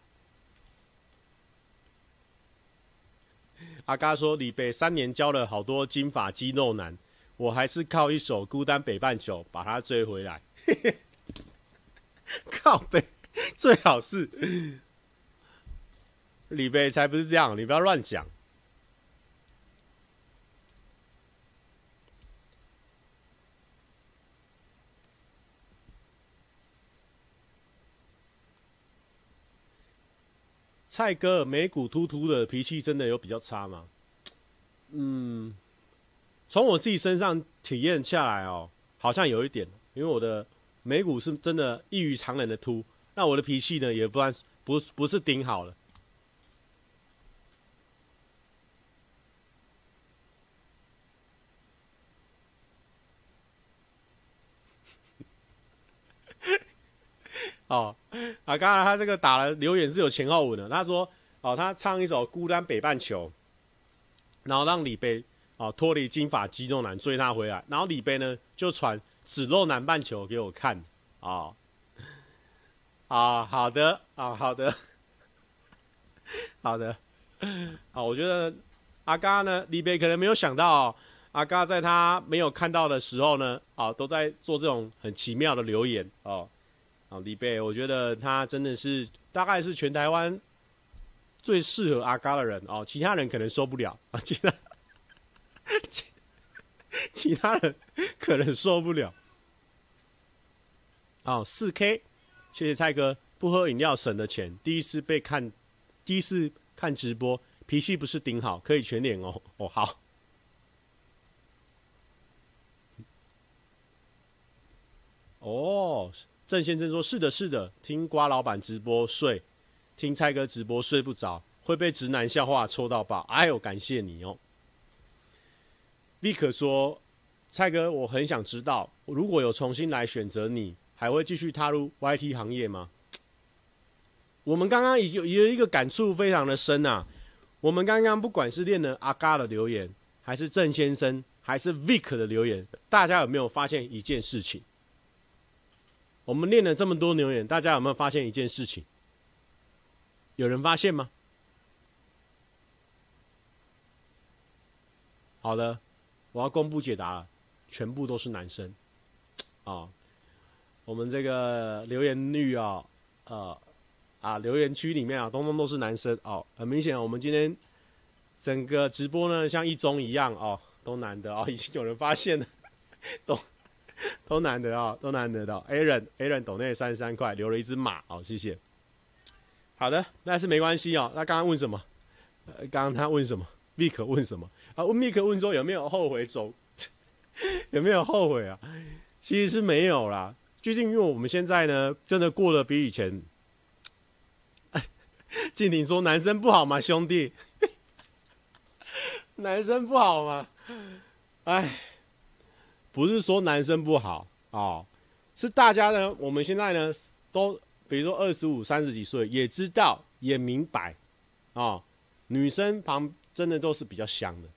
阿嘎说：“李北三年教了好多金发肌肉男。”我还是靠一首《孤单北半球》把他追回来。靠北，最好是李贝才不是这样，你不要乱讲。蔡哥，眉骨突突的脾气真的有比较差吗？嗯。从我自己身上体验下来哦，好像有一点，因为我的眉骨是真的异于常人的秃，那我的脾气呢也不算不不是顶好了。哦，啊，刚才他这个打了留言是有前后文的，他说哦，他唱一首《孤单北半球》，然后让李贝。哦，脱离金发肌肉男追他回来，然后李贝呢就传只露南半球给我看，啊、哦，啊，好的，啊，好的，好的，啊，我觉得阿嘎呢，李贝可能没有想到、阿嘎在他没有看到的时候呢，啊，都在做这种很奇妙的留言，哦，啊，李贝，我觉得他真的是大概是全台湾最适合阿嘎的人哦，其他人可能受不了啊，其他。其 其他人可能受不了。哦，四 K，谢谢蔡哥，不喝饮料省的钱。第一次被看，第一次看直播，脾气不是顶好，可以全脸哦。哦，好。哦，郑先生说：“是的，是的，听瓜老板直播睡，听蔡哥直播睡不着，会被直男笑话戳到爆。”哎呦，感谢你哦。立可说：“蔡哥，我很想知道，如果有重新来选择你，还会继续踏入 YT 行业吗？”我们刚刚已经有一个感触非常的深啊。我们刚刚不管是练了阿嘎的留言，还是郑先生，还是 Vic 的留言，大家有没有发现一件事情？我们练了这么多留言，大家有没有发现一件事情？有人发现吗？好的，我要公布解答了，全部都是男生啊、我们这个留言率啊，呃啊，留言区里面啊，通通都是男生哦。很明显，我们今天整个直播呢，像一中一样哦，都男的哦，已经有人发现了，都。都难得啊，都难得到。Aaron，Aaron 抖内三十三块，留了一只马，哦，谢谢。好的，那是没关系哦。那刚刚问什么？刚刚他问什么？Vic 问什么？啊密克问说有没有后悔走？有没有后悔啊？其实是没有啦。最近因为我们现在呢，真的过得比以前。静婷说男生不好吗，兄弟？男生不好吗？哎。不是说男生不好哦，是大家呢，我们现在呢都，比如说二十五、三十几岁，也知道也明白，哦，女生旁真的都是比较香的，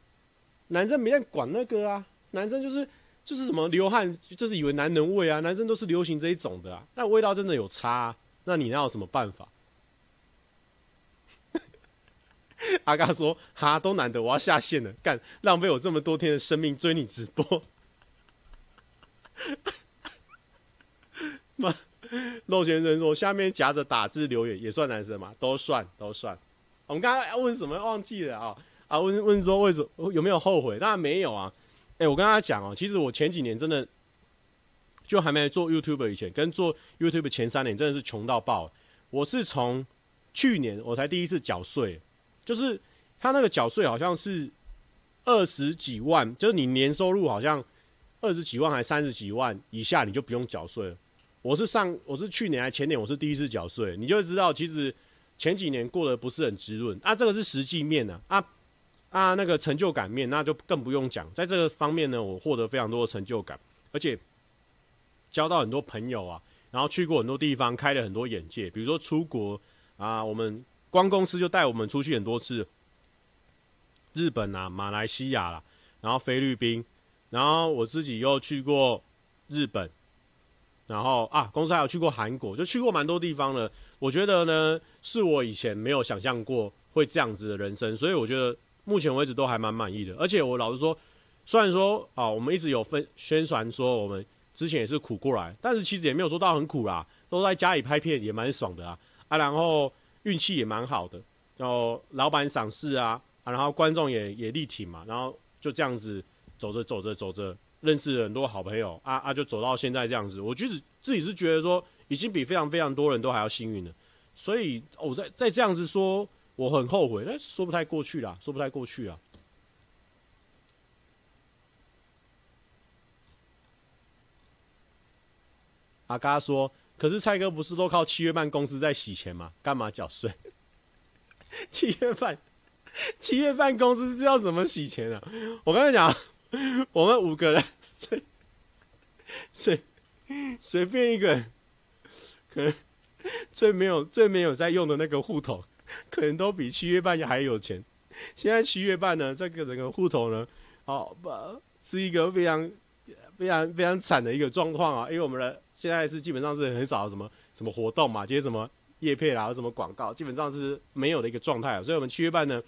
男生没在管那个啊，男生就是就是什么流汗，就是以为男人味啊，男生都是流行这一种的啊，那味道真的有差啊，那你那有什么办法？阿嘎说哈都难得，我要下线了，干浪费我这么多天的生命追你直播。妈，陆先生说下面夹着打字留言也算男生吗？都算，都算。我们刚刚要问什么忘记了啊？啊，问问说为什么有没有后悔？当然没有啊。哎、我跟大家讲哦，其实我前几年真的就还没做 YouTube 以前，跟做 YouTube 前三年真的是穷到爆。我是从去年我才第一次缴税，就是他那个缴税好像是二十几万，就是你年收入好像。二十几万还三十几万以下，你就不用缴税了。我是上，我是去年还前年，我是第一次缴税，你就知道，其实前几年过得不是很滋润啊。这个是实际面的，啊，啊，那个成就感面，那就更不用讲。在这个方面呢，我获得非常多的成就感，而且交到很多朋友啊，然后去过很多地方，开了很多眼界。比如说出国啊，我们光公司就带我们出去很多次，日本啊、马来西亚啦，然后菲律宾。然后我自己又去过日本，然后啊，公司还有去过韩国，就去过蛮多地方了。我觉得呢，是我以前没有想象过会这样子的人生，所以我觉得目前为止都还蛮满意的。而且我老实说，虽然说啊，我们一直有分宣传说我们之前也是苦过来，但是其实也没有说到很苦啦，都在家里拍片也蛮爽的啊啊，然后运气也蛮好的，然后老板赏识啊，啊，然后观众也也力挺嘛，然后就这样子。走着走着走着，认识了很多好朋友啊啊，就走到现在这样子。我觉得自己是觉得说，已经比非常非常多人都还要幸运了。所以，我在在这样子说，我很后悔，那说不太过去啦，说不太过去啊。阿嘎说：“可是蔡哥不是都靠七月半公司在洗钱吗？干嘛缴税？七月半，七月半公司是要怎么洗钱啊？我跟你讲。”我们五个人随随随便一个人，可能最没有最没有在用的那个户头，可能都比七月半还有钱。现在七月半呢，这个整个户头呢，哦不，是一个非常非常非常惨的一个状况啊。因为我们的现在是基本上是很少什么什么活动嘛，接什么业配啦，什么广告，基本上是没有的一个状态啊。所以，我们七月半呢，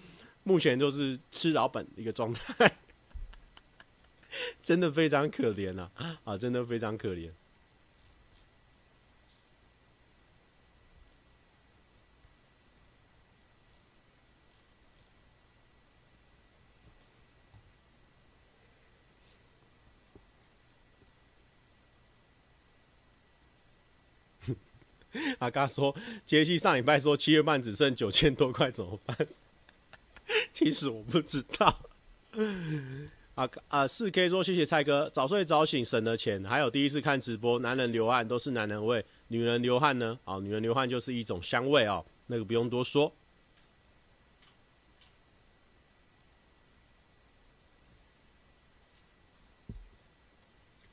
目前就是吃老本的一个状态。真的非常可怜啊！啊，真的非常可怜。阿嘎说，杰西上礼拜说七月半只剩九千多块怎么办？其实我不知道。啊啊！四 K 说谢谢蔡哥，早睡早醒省了钱，还有第一次看直播，男人流汗都是男人味，女人流汗呢？啊，女人流汗就是一种香味哦，那个不用多说。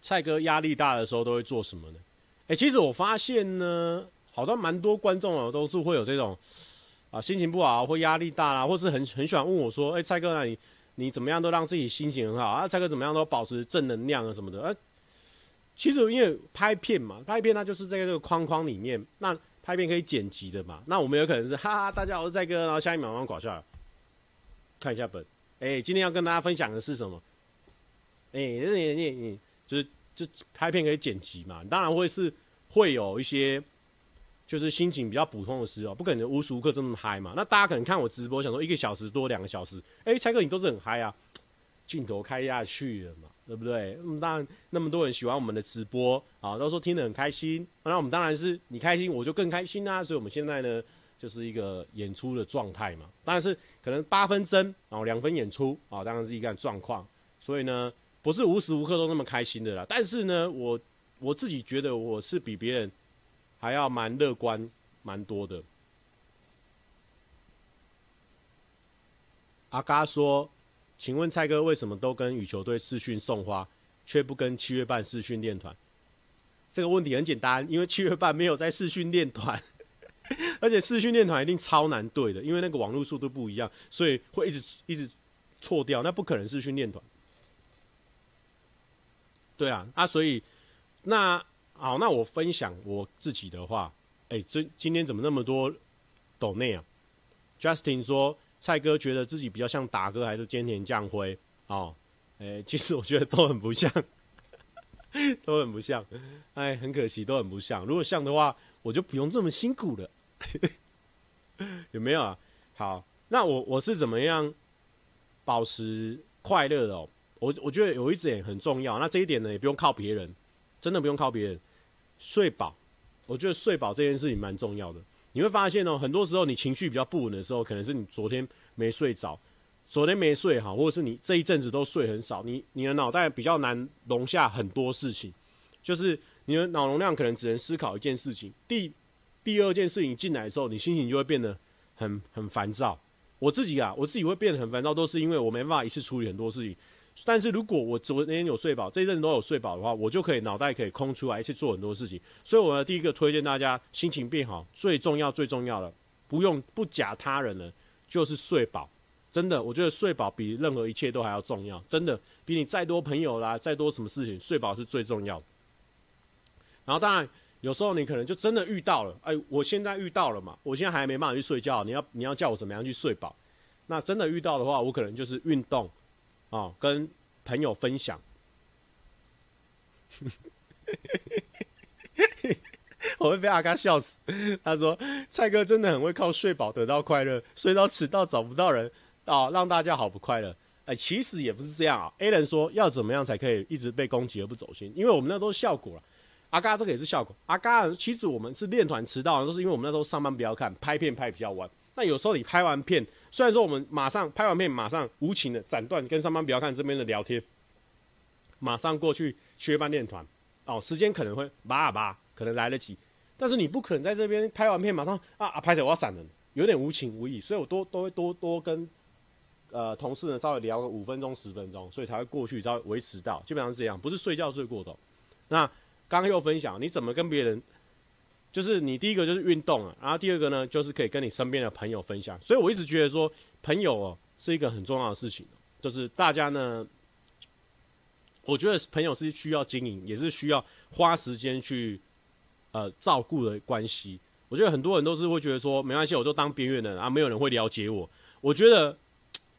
蔡哥压力大的时候都会做什么呢？哎、其实我发现呢，好像蛮多观众哦，都是会有这种啊心情不好或压力大啦，或是很很喜欢问我说：“哎、蔡哥，那你？”你怎么样都让自己心情很好啊？蔡哥怎么样都保持正能量啊什么的？啊，其实因为拍片嘛，拍片它就是在这个框框里面，那拍片可以剪辑的嘛。那我们有可能是哈哈，大家好，我是蔡哥，然后下一秒马上挂下来。看一下本，哎、今天要跟大家分享的是什么？哎、欸，你你你就开片可以剪辑嘛，当然会是会有一些。就是心情比较普通的时候，不可能无时无刻这么嗨嘛。那大家可能看我直播，想说一个小时多两个小时，哎、欸，蔡哥你都是很嗨啊，镜头开下去了嘛，对不对？那么当然那么多人喜欢我们的直播啊，都说听得很开心。那我们当然是你开心，我就更开心啊。所以我们现在呢，就是一个演出的状态嘛。当然是可能八分真，然后两分演出啊，当然是一个状况。所以呢，不是无时无刻都那么开心的啦。但是呢，我我自己觉得我是比别人。还要蛮乐观，蛮多的。阿嘎说：“请问蔡哥为什么都跟羽球队视讯送花，却不跟七月半视讯练团？”这个问题很简单，因为七月半没有在视讯练团，而且视讯练团一定超难对的，因为那个网络速度不一样，所以会一直一直错掉，那不可能是训练团。对啊，啊，所以那。好，那我分享我自己的话，哎、这今天怎么那么多抖内啊？Justin 说，蔡哥觉得自己比较像达哥还是菅田将晖？哦，哎、其实我觉得都很不像，都很不像，哎，很可惜，都很不像。如果像的话，我就不用这么辛苦了，有没有啊？好，那我我是怎么样保持快乐的哦？我我觉得有一点很重要，那这一点呢，也不用靠别人，真的不用靠别人。睡饱，我觉得睡饱这件事情蛮重要的。你会发现哦，很多时候你情绪比较不稳的时候，可能是你昨天没睡着，昨天没睡好，或者是你这一阵子都睡很少，你你的脑袋比较难容下很多事情，就是你的脑容量可能只能思考一件事情。第第二件事情进来的时候，你心情就会变得很很烦躁。我自己啊，我自己会变得很烦躁，都是因为我没办法一次处理很多事情。但是如果我昨天有睡饱，这一阵子都有睡饱的话，我就可以脑袋可以空出来去做很多事情。所以，我的第一个推荐大家心情变好，最重要最重要的，不用不假他人了，就是睡饱。真的，我觉得睡饱比任何一切都还要重要。真的，比你再多朋友啦，再多什么事情，睡饱是最重要的。然后，当然有时候你可能就真的遇到了，哎，我现在遇到了嘛，我现在还没办法去睡觉，你要你要叫我怎么样去睡饱？那真的遇到的话，我可能就是运动。哦，跟朋友分享，我会被阿嘎笑死。他说：“蔡哥真的很会靠睡饱得到快乐，睡到迟到找不到人哦，让大家好不快乐。”哎，其实也不是这样啊。Alan 说：“要怎么样才可以一直被攻击而不走心？因为我们那都是效果了。阿嘎这个也是效果。阿嘎其实我们是练团迟到，都是因为我们那时候上班比较看，拍片拍比较晚。那有时候你拍完片。”虽然说我们马上拍完片，马上无情的斩断跟上班不要看这边的聊天，马上过去缺班练团，哦，时间可能会叭啊叭，可能来得及，但是你不可能在这边拍完片马上啊啊拍手我要闪人，有点无情无义，所以我都都会多多跟呃同事呢稍微聊个五分钟十分钟，所以才会过去稍微维持到，基本上是这样，不是睡觉睡过头。那刚刚又分享你怎么跟别人。就是你第一个就是运动啊，然后第二个呢就是可以跟你身边的朋友分享，所以我一直觉得说朋友哦是一个很重要的事情，就是大家呢，我觉得朋友是需要经营，也是需要花时间去呃照顾的关系。我觉得很多人都是会觉得说没关系，我就当边缘人啊，没有人会了解我。我觉得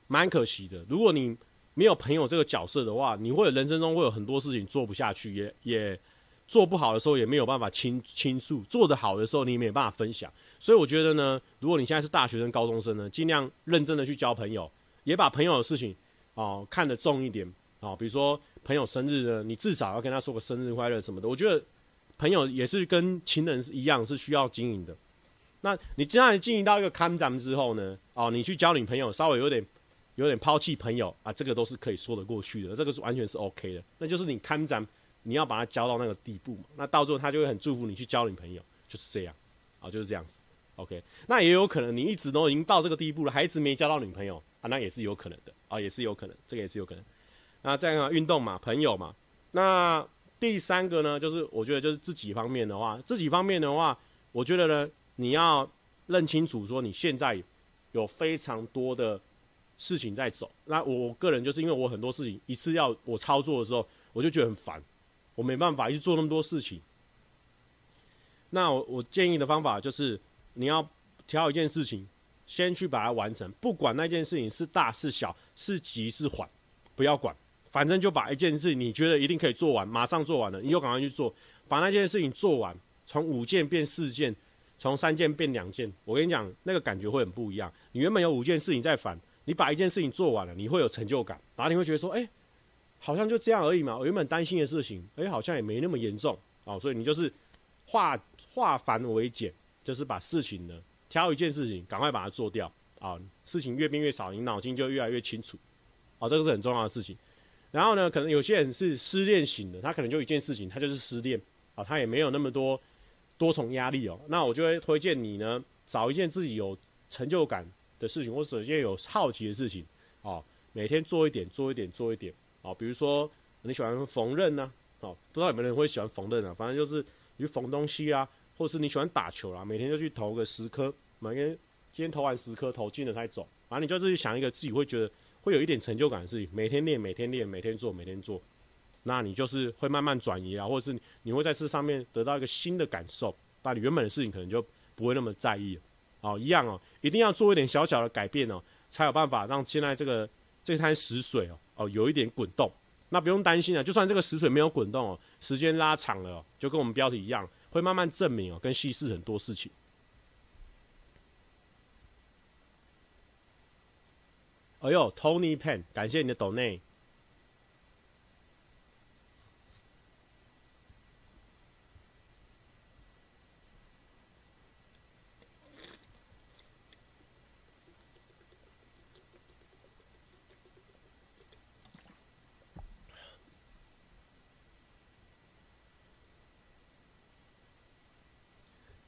蛮可惜的。如果你没有朋友这个角色的话，你会人生中会有很多事情做不下去，也也。做不好的时候也没有办法倾倾诉，做得好的时候你也没有办法分享，所以我觉得呢，如果你现在是大学生、高中生呢，尽量认真的去交朋友，也把朋友的事情哦、看得重一点哦，比如说朋友生日呢，你至少要跟他说个生日快乐什么的。我觉得朋友也是跟情人一样是需要经营的。那你既然经营到一个坎站之后呢，哦，你去交女朋友稍微有点有点抛弃朋友啊，这个都是可以说得过去的，这个是完全是 OK 的。那就是你看展，你要把他教到那个地步嘛，那到最后他就会很祝福你去交女朋友，就是这样，啊，就是这样子。OK，那也有可能你一直都已经到这个地步了，还一直没交到女朋友啊，那也是有可能的啊，也是有可能，这个也是有可能。那这样啊，运动嘛，朋友嘛。那第三个呢，就是我觉得就是自己方面的话，自己方面的话，我觉得呢，你要认清楚说你现在有非常多的事情在走。那我个人就是因为我很多事情一次要我操作的时候，我就觉得很烦，我没办法去做那么多事情。那我我建议的方法就是。你要挑一件事情，先去把它完成，不管那件事情是大是小，是急是缓，不要管，反正就把一件事你觉得一定可以做完，马上做完了，你就赶快去做，把那件事情做完，从五件变四件，从三件变两件。我跟你讲，那个感觉会很不一样。你原本有五件事情在烦，你把一件事情做完了，你会有成就感，然后你会觉得说，哎，好像就这样而已嘛。我原本担心的事情，哎，好像也没那么严重哦。所以你就是化化繁为简。就是把事情呢，挑一件事情，赶快把它做掉啊！事情越变越少，你脑筋就越来越清楚，啊，这个是很重要的事情。然后呢，可能有些人是失恋型的，他可能就一件事情，他就是失恋啊，他也没有那么多多重压力哦。那我就会推荐你呢，找一件自己有成就感的事情，或者一件有好奇的事情，哦，每天做一点，做一点，做一点，哦，比如说你喜欢缝纫呢，哦，不知道有没有人会喜欢缝纫啊？反正就是你去缝东西啊。或者是你喜欢打球啦，每天就去投个十颗，每天今天投完十颗，投进了才走。反正你就是想一个自己会觉得会有一点成就感的事情，每天练，每天练，每天做，每天做，那你就是会慢慢转移啊，或者是你会在这上面得到一个新的感受，那你原本的事情可能就不会那么在意了。哦，一样哦，一定要做一点小小的改变哦，才有办法让现在这个这滩死水哦哦有一点滚动。那不用担心啊，就算这个死水没有滚动哦，时间拉长了哦，就跟我们标题一样。会慢慢证明哦，跟稀释很多事情。哎呦，Tony Pen，感谢你的 donate。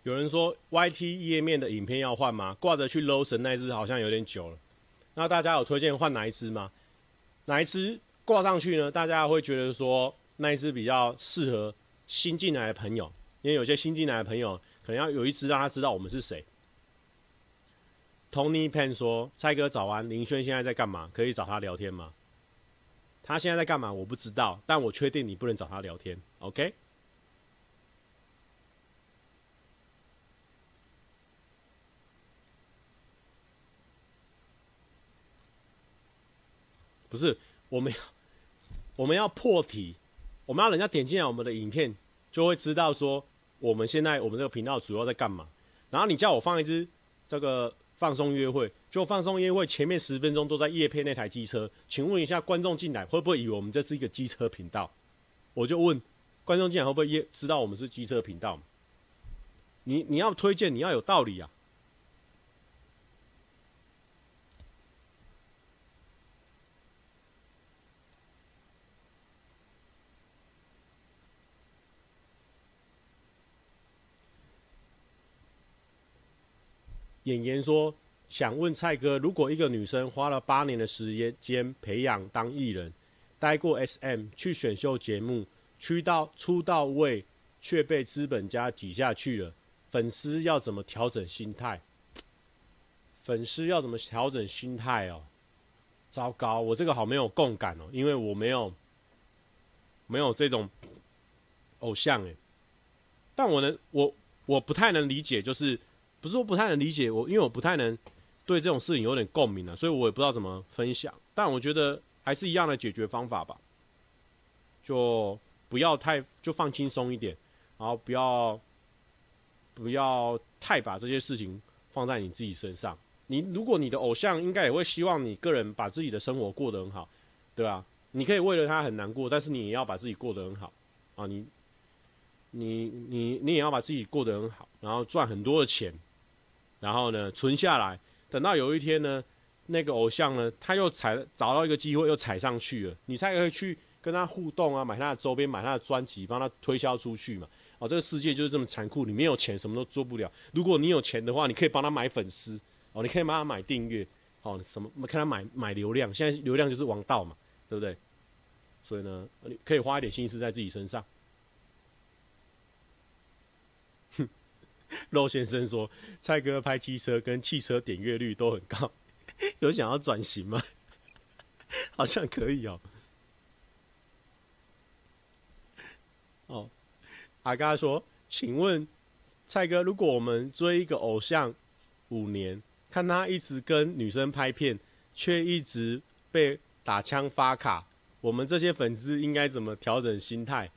有人说 YT 页面的影片要换吗？挂着去 Lotion 那只好像有点久了。那大家有推荐换哪一只吗？哪一只挂上去呢？大家会觉得说那一只比较适合新进来的朋友，因为有些新进来的朋友可能要有一只让他知道我们是谁。Tony Pan 说：“蔡哥早安，林轩现在在干嘛？可以找他聊天吗？”他现在在干嘛？我不知道，但我确定你不能找他聊天。OK。不是，我们要 我们要破题，我们要人家点进来我们的影片，就会知道说我们现在我们这个频道主要在干嘛。然后你叫我放一支这个放松约会，就放松约会前面十分钟都在夜配那台机车，请问一下观众进来会不会以为我们这是一个机车频道？我就问观众进来会不会也知道我们是机车频道？你你要推荐，你要有道理啊。演员说：“想问蔡哥，如果一个女生花了八年的时间培养当艺人，待过 SM，去选秀节目，去到出到位，却被资本家挤下去了，粉丝要怎么调整心态？粉丝要怎么调整心态哦？糟糕，我这个好没有共感哦，因为我没有没有这种偶像诶，但我能，我我不太能理解，就是。”不是说不太能理解我，因为我不太能对这种事情有点共鸣啊，所以我也不知道怎么分享。但我觉得还是一样的解决方法吧，就不要太就放轻松一点，然后不要不要太把这些事情放在你自己身上。你如果你的偶像应该也会希望你个人把自己的生活过得很好，对吧？你可以为了他很难过，但是你也要把自己过得很好啊！你你你你也要把自己过得很好，然后赚很多的钱。然后呢，存下来，等到有一天呢，那个偶像呢，他又踩找到一个机会又踩上去了，你才可以去跟他互动啊，买他的周边，买他的专辑，帮他推销出去嘛。哦，这个世界就是这么残酷，你没有钱什么都做不了。如果你有钱的话，你可以帮他买粉丝，哦，你可以帮他买订阅，哦，什么看他买买流量，现在流量就是王道嘛，对不对？所以呢，你可以花一点心思在自己身上。肉先生说，蔡哥拍机车跟汽车点阅率都很高，有想要转型吗？好像可以哦。哦。阿嘎说：“请问蔡哥，如果我们追一个偶像五年，看他一直跟女生拍片，却一直被打枪发卡，我们这些粉丝应该怎么调整心态？”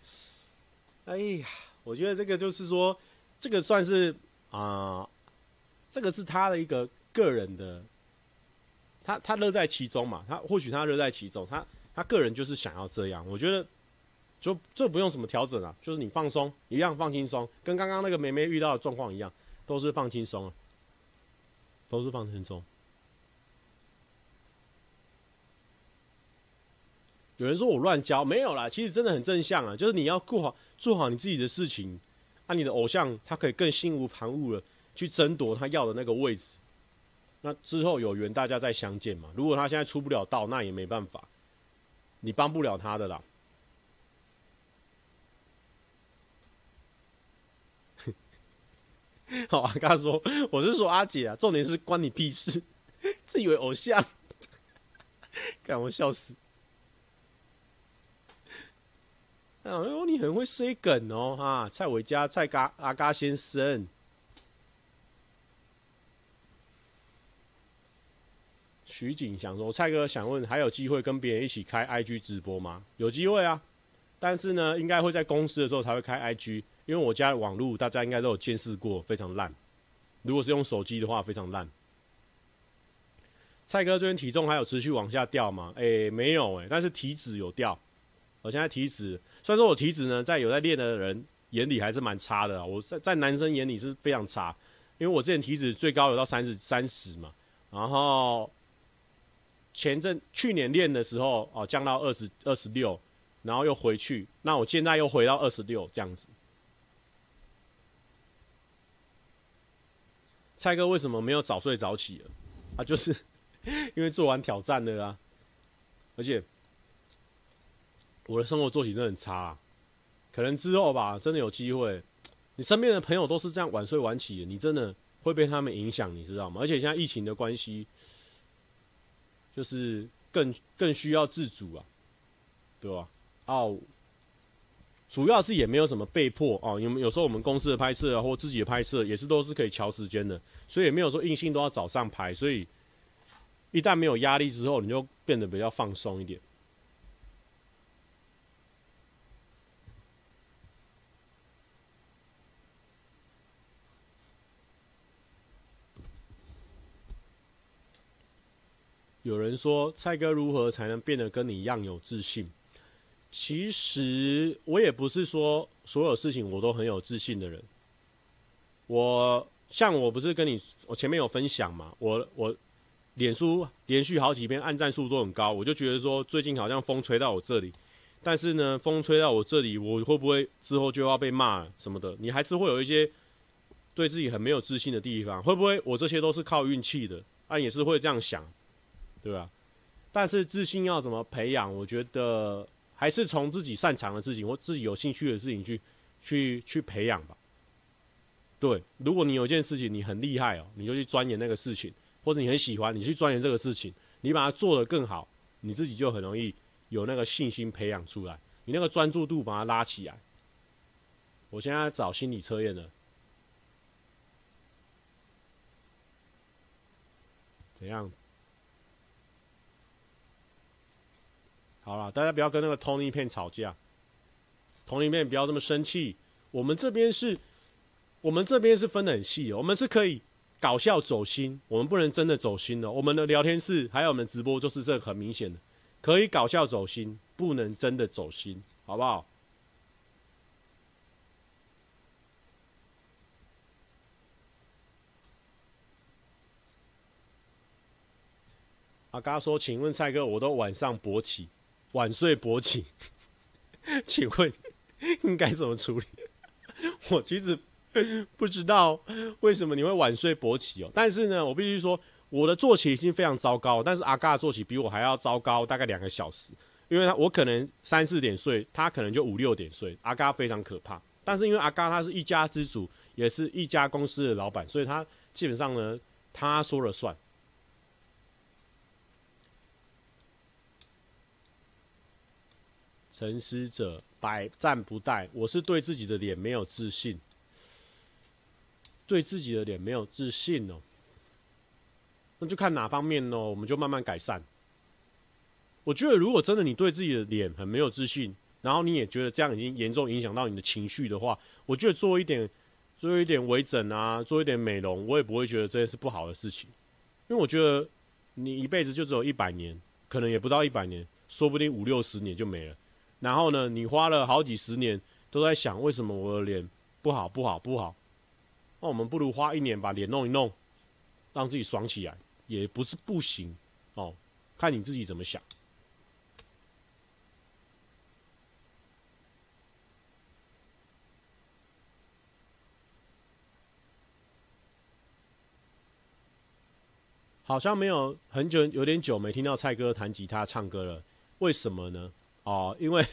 哎呀，我觉得这个就是说，这个算是啊、这个是他的一个个人的，他他乐在其中嘛，他或许他乐在其中，他他个人就是想要这样，我觉得。就这不用什么调整啊，就是你放松，一样放轻松，跟刚刚那个梅梅遇到的状况一样，都是放轻松啊，都是放轻松。有人说我乱教，没有啦，其实真的很正向啊，就是你要顾好做好你自己的事情，啊，你的偶像他可以更心无旁骛了去争夺他要的那个位置，那之后有缘大家再相见嘛。如果他现在出不了道，那也没办法，你帮不了他的啦。好啊，刚刚说我是说阿姐啊，重点是关你屁事，自以为偶像，看我笑死。哎呦，你很会塞梗哦，哈，蔡伟嘉、蔡嘎阿嘎先生。徐景想说，蔡哥想问，还有机会跟别人一起开 IG 直播吗？有机会啊，但是呢，应该会在公司的时候才会开 IG。因为我家的网络大家应该都有见识过，非常烂。如果是用手机的话，非常烂。蔡哥最近体重还有持续往下掉吗？诶、欸，没有诶、但是体脂有掉。我现在体脂，虽然说我体脂呢，在有在练的人眼里还是蛮差的。我在在男生眼里是非常差，因为我之前体脂最高有到三十三十嘛，然后前阵去年练的时候哦降到二十二十六，然后又回去，那我现在又回到二十六这样子。蔡哥为什么没有早睡早起了？啊，就是 因为做完挑战了啊，而且我的生活作息真的很差，可能之后吧，真的有机会，你身边的朋友都是这样晚睡晚起的，你真的会被他们影响，你知道吗？而且现在疫情的关系，就是更更需要自主啊，对吧？哦。主要是也没有什么被迫哦，有有时候我们公司的拍摄，或自己的拍摄也是都是可以调时间的，所以也没有说硬性都要早上拍，所以一旦没有压力之后，你就变得比较放松一点。有人说蔡哥如何才能变得跟你一样有自信？其实我也不是说所有事情我都很有自信的人。我像我不是跟你我前面有分享嘛，我我脸书连续好几篇按赞数都很高，我就觉得说最近好像风吹到我这里，但是呢，风吹到我这里，我会不会之后就要被骂什么的？你还是会有一些对自己很没有自信的地方，会不会我这些都是靠运气的？啊，也是会这样想，对吧？但是自信要怎么培养？我觉得。还是从自己擅长的事情或自己有兴趣的事情去，去去培养吧。对，如果你有一件事情你很厉害哦，你就去钻研那个事情，或者你很喜欢，你去钻研这个事情，你把它做得更好，你自己就很容易有那个信心培养出来，你那个专注度把它拉起来。我现在找心理测验了，怎样？好了，大家不要跟那个 Tony 片吵架，Tony 片不要这么生气。我们这边是，我们这边是分得很细，我们是可以搞笑走心，我们不能真的走心的。我们的聊天室还有我们直播就是这个很明显的，可以搞笑走心，不能真的走心，好不好？阿刚说：“请问蔡哥，我都晚上勃起，晚睡勃起，请问应该怎么处理？” 我其实不知道为什么你会晚睡勃起哦。但是呢，我必须说，我的作息已经非常糟糕，但是阿嘎的作息比我还要糟糕，大概两个小时。因为他我可能三四点睡，他可能就五六点睡。阿嘎非常可怕，但是因为阿嘎他是一家之主，也是一家公司的老板，所以他基本上呢，他说了算。沉思者百战不殆，我是对自己的脸没有自信，对自己的脸没有自信哦。那就看哪方面哦，我们就慢慢改善。我觉得，如果真的你对自己的脸很没有自信，然后你也觉得这样已经严重影响到你的情绪的话，我觉得做一点，做一点微整啊，做一点美容，我也不会觉得这是不好的事情。因为我觉得你一辈子就只有一百年，可能也不到一百年，说不定五六十年就没了。然后呢，你花了好几十年都在想为什么我的脸不好不好不好，那我们不如花一年把脸弄一弄，让自己爽起来，也不是不行哦，看你自己怎么想。好像没有很久，有点久没听到蔡哥弹吉他唱歌了，为什么呢？哦，因为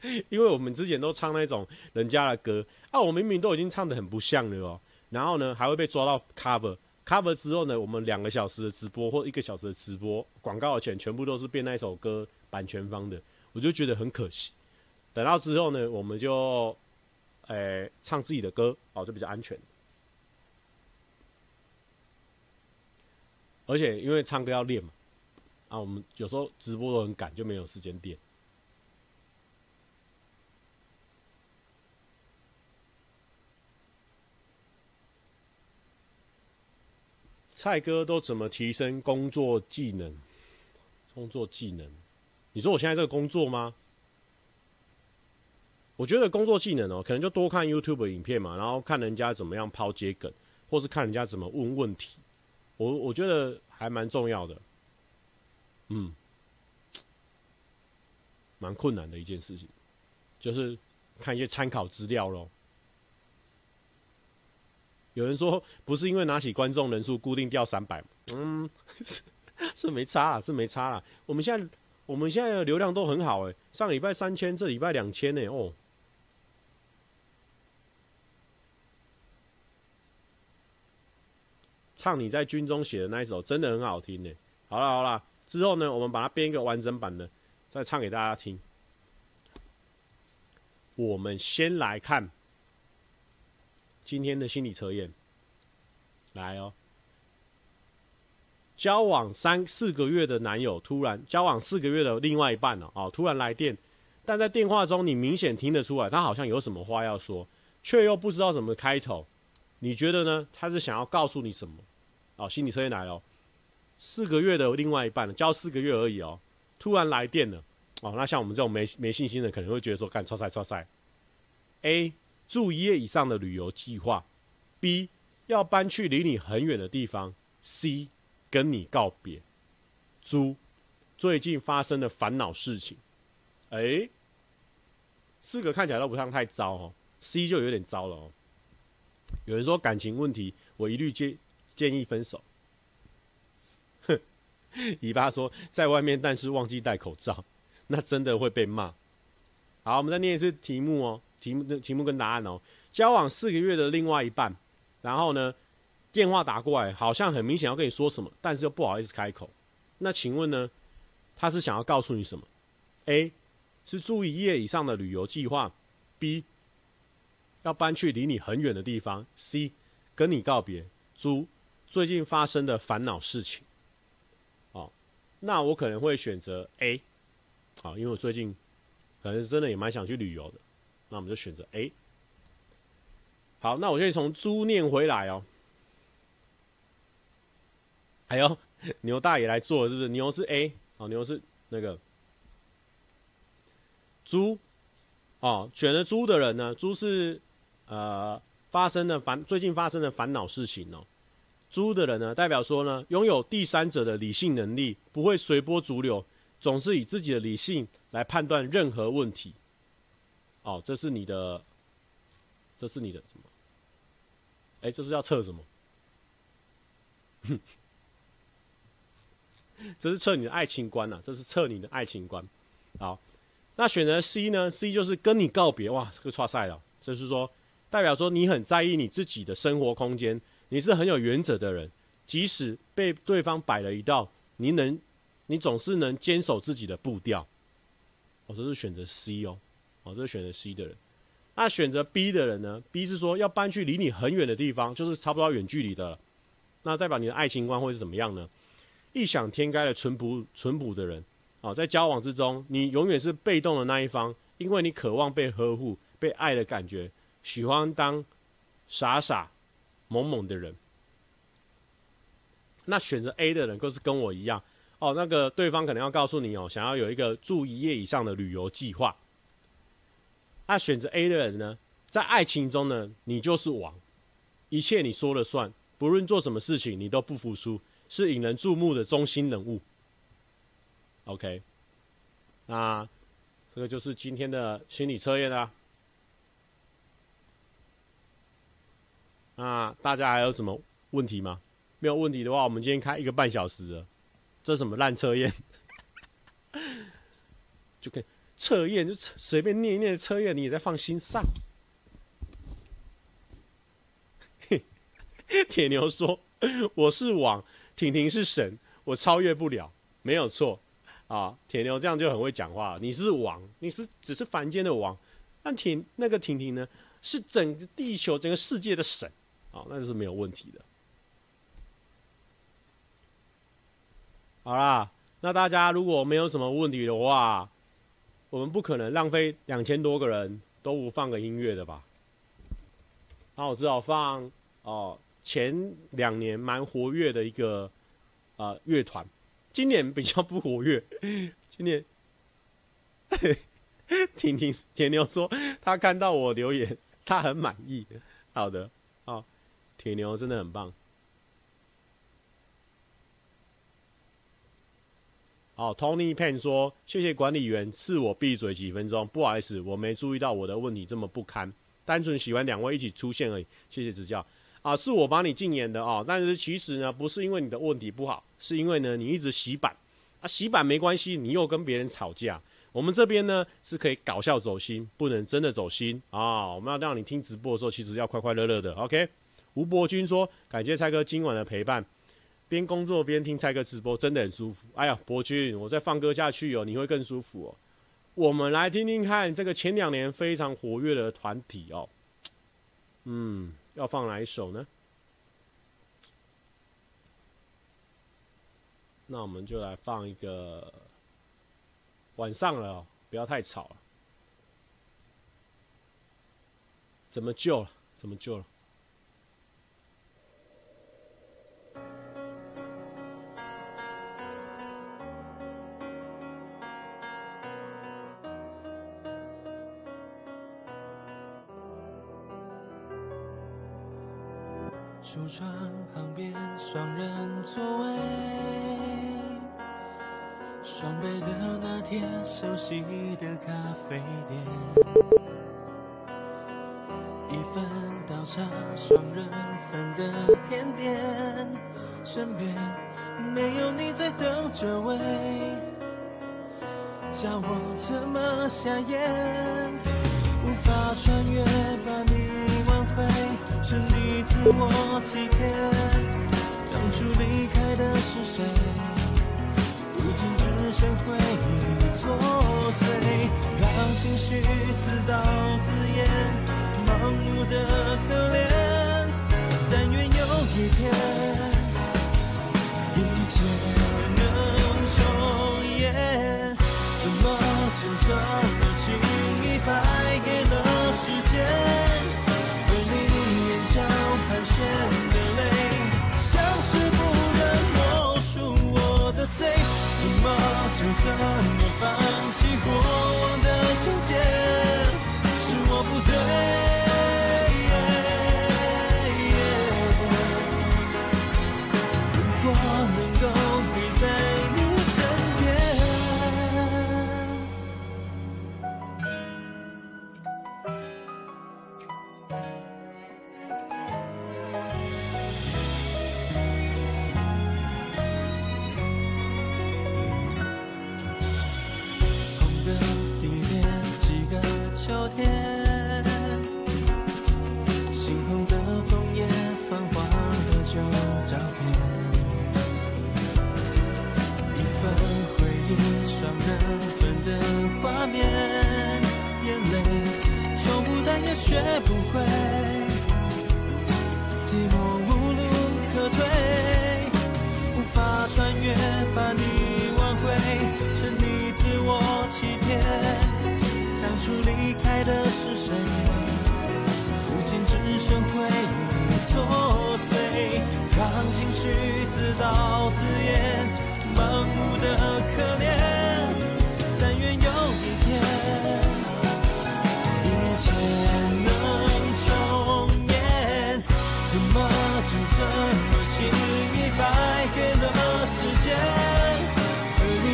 因为我们之前都唱那种人家的歌啊，我明明都已经唱得很不像了哦，然后呢还会被抓到 cover cover 之后呢，我们两个小时的直播或一个小时的直播广告的钱全部都是变那首歌版权方的，我就觉得很可惜。等到之后呢，我们就诶、唱自己的歌哦，就比较安全。而且因为唱歌要练嘛，啊，我们有时候直播都很赶，就没有时间点。蔡哥都怎么提升工作技能？工作技能？你说我现在这个工作吗？我觉得工作技能哦，可能就多看 YouTube 影片嘛，然后看人家怎么样抛接梗，或是看人家怎么问问题。我我觉得还蛮重要的，嗯，蛮困难的一件事情，就是看一些参考资料咯。有人说不是因为拿起观众人数固定掉三百，嗯，是，是没差啦，是没差啦。我们现在我们现在的流量都很好诶，上礼拜三千，这礼拜两千呢哦。唱你在军中写的那一首，真的很好听呢。好了好了，之后呢，我们把它编一个完整版的，再唱给大家听。我们先来看今天的心理测验，来哦。交往三四个月的男友突然交往四个月的另外一半了哦，突然来电，但在电话中你明显听得出来，他好像有什么话要说，却又不知道怎么开头。你觉得呢？他是想要告诉你什么？哦，心理测验来了，四个月的另外一半，交四个月而已哦，突然来电了，哦，那像我们这种没没信心的，可能会觉得说，干错赛错赛。A 住一夜以上的旅游计划，B 要搬去离你很远的地方，C 跟你告别。猪，最近发生的烦恼事情，哎、四个看起来都不像太糟哦，C 就有点糟了哦。有人说感情问题，我一律建建议分手。哼，尾巴说在外面，但是忘记戴口罩，那真的会被骂。好，我们再念一次题目哦，题目题目跟答案哦。交往四个月的另外一半，然后呢，电话打过来，好像很明显要跟你说什么，但是又不好意思开口。那请问呢，他是想要告诉你什么？A 是住一夜以上的旅游计划，B。要搬去离你很远的地方。C，跟你告别。猪，最近发生的烦恼事情。那我可能会选择 A。好，因为我最近可能真的也蛮想去旅游的。那我们就选择 A。好，那我可以从猪念回来哦。哎呦，牛大爷来做是不是？牛是 A，哦，牛是那个猪。哦，选了猪的人呢？猪是。呃，发生的烦最近发生的烦恼事情哦，猪的人呢，代表说呢，拥有第三者的理性能力，不会随波逐流，总是以自己的理性来判断任何问题。哦，这是你的，这是你的什么？哎，这是要测什么？这是测你的爱情观、啊，这是测你的爱情观。好，那选择 C 呢？C 就是跟你告别。哇，这个差赛了，就是说，代表说你很在意你自己的生活空间，你是很有原则的人，即使被对方摆了一道，你能，你总是能坚守自己的步调。我、哦、这是选择 C 哦。哦，这是选择 C 的人。那选择 B 的人呢？B 是说要搬去离你很远的地方，就是差不多远距离的。那代表你的爱情观会是怎么样呢？异想天开的淳朴、淳朴的人。啊，在交往之中，你永远是被动的那一方，因为你渴望被呵护、被爱的感觉，喜欢当傻傻、懵懵的人。那选择 A 的人，就是跟我一样。哦，那个对方可能要告诉你哦，想要有一个住一夜以上的旅游计划。那、选择 A 的人呢，在爱情中呢，你就是王，一切你说了算，不论做什么事情，你都不服输，是引人注目的中心人物。OK，那这个就是今天的心理测验啦。那大家还有什么问题吗？没有问题的话，我们今天开一个半小时了。这什么烂测验？就可以。测验就随便念一念测验，你也在放心上。嘿 铁牛说：“我是王，婷婷是神，我超越不了，没有错啊。”铁牛这样就很会讲话。你是王，你是只是凡间的王，但婷那个婷婷呢，是整个地球、整个世界的神好，那就是没有问题的。好啦，那大家如果没有什么问题的话。我们不可能浪费两千多个人都不放个音乐的吧？那我只好放哦，前两年蛮活跃的一个呃乐团，今年比较不活跃。今年，婷婷铁牛说他看到我留言，他很满意。好的，好，铁牛真的很棒。好，Tony Pan 说：“谢谢管理员赐我闭嘴几分钟，不好意思，我没注意到我的问题这么不堪，单纯喜欢两位一起出现而已，谢谢指教。啊，是我帮你禁言的哦，但是其实呢，不是因为你的问题不好，是因为呢你一直洗版，啊，洗版没关系，你又跟别人吵架，我们这边呢是可以搞笑走心，不能真的走心啊，我们要让你听直播的时候，其实要快快乐乐的，OK。”吴伯君说：“感谢蔡哥今晚的陪伴。”边工作边听蔡哥直播，真的很舒服。哎呀，伯君，我再放歌下去哦，你会更舒服哦。我们来听听看这个前两年非常活跃的团体哦。嗯，要放哪一首呢？那我们就来放一个晚上了哦，不要太吵了。怎么救了？怎么救了？橱窗旁边，双人座位，双倍的拿铁，熟悉的咖啡店，一份倒茶，双人份的甜点，身边没有你在等着喂，叫我怎么下咽？无法穿越，自我欺骗，当初离开的是谁？如今只剩回忆作祟，让情绪自导自演，盲目的可怜。但愿有一天，一切怎么放学不会，寂寞无路可退，无法穿越把你挽回，是你自我欺骗，当初离开的是谁？如今只剩回忆作祟，让情绪自导自演。盲目的可怜，败给了时间？而你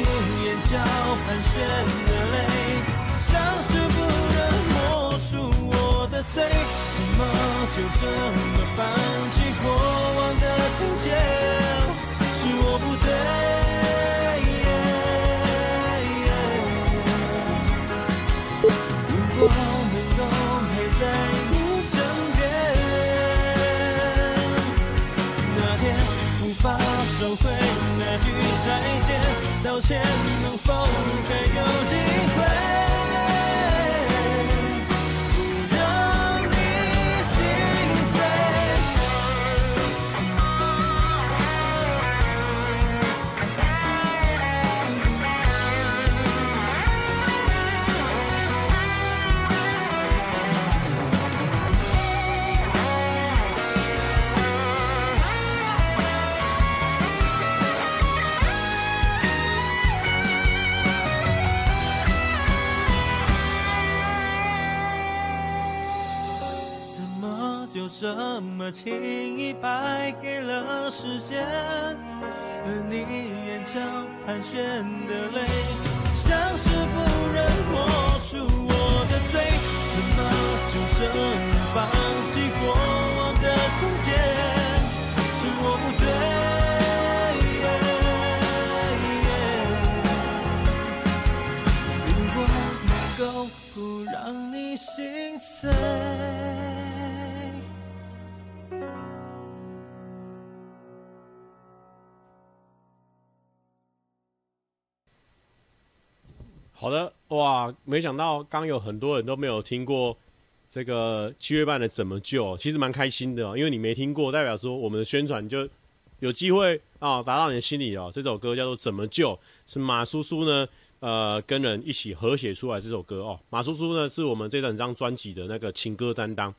眼角盘旋的泪，像是不能默数我的罪。怎么就这么放收回那句再见，道歉，能否还有机会？这么轻易败给了时间，而你眼角盘旋的泪，像是不忍默数我的罪，怎么就这么放弃过往的情节？是我不对，如果能够不让你心碎。好的，哇，没想到刚有很多人都没有听过这个七月半的怎么救，其实蛮开心的，因为你没听过，代表说我们的宣传就有机会啊，达到你的心里哦。这首歌叫做《怎么救》，是马叔叔呢，呃，跟人一起合写出来这首歌哦。马叔叔呢，是我们这整张专辑的那个情歌担当。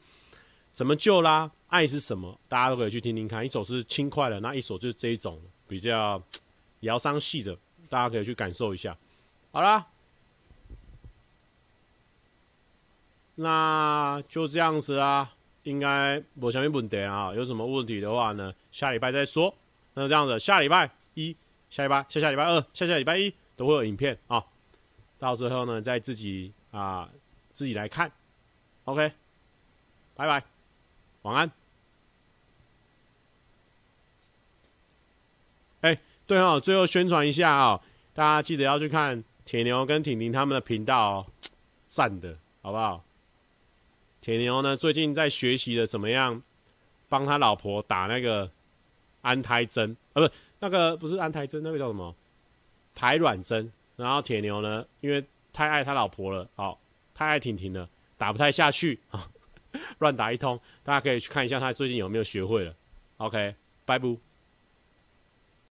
怎么救啦？爱是什么？大家都可以去听听看。一首是轻快的，那一首就是这一种比较 疗伤系的，大家可以去感受一下。好啦。那就这样子啊，应该没什么问题啊。有什么问题的话呢，下礼拜再说。那这样子，下礼拜一、下礼拜、下下礼拜二、下下礼拜一都会有影片啊。到时候呢，再自己啊自己来看。OK，拜拜，晚安。哎、对哦，最后宣传一下啊、哦，大家记得要去看铁牛跟婷婷他们的频道哦，赞的好不好？铁牛呢，最近在学习的怎么样帮他老婆打那个安胎针啊？不，那个不是安胎针，那个叫什么排卵针？然后铁牛呢，因为太爱他老婆了，好，太爱婷婷了，打不太下去啊，乱打一通。大家可以去看一下他最近有没有学会了。OK，拜拜。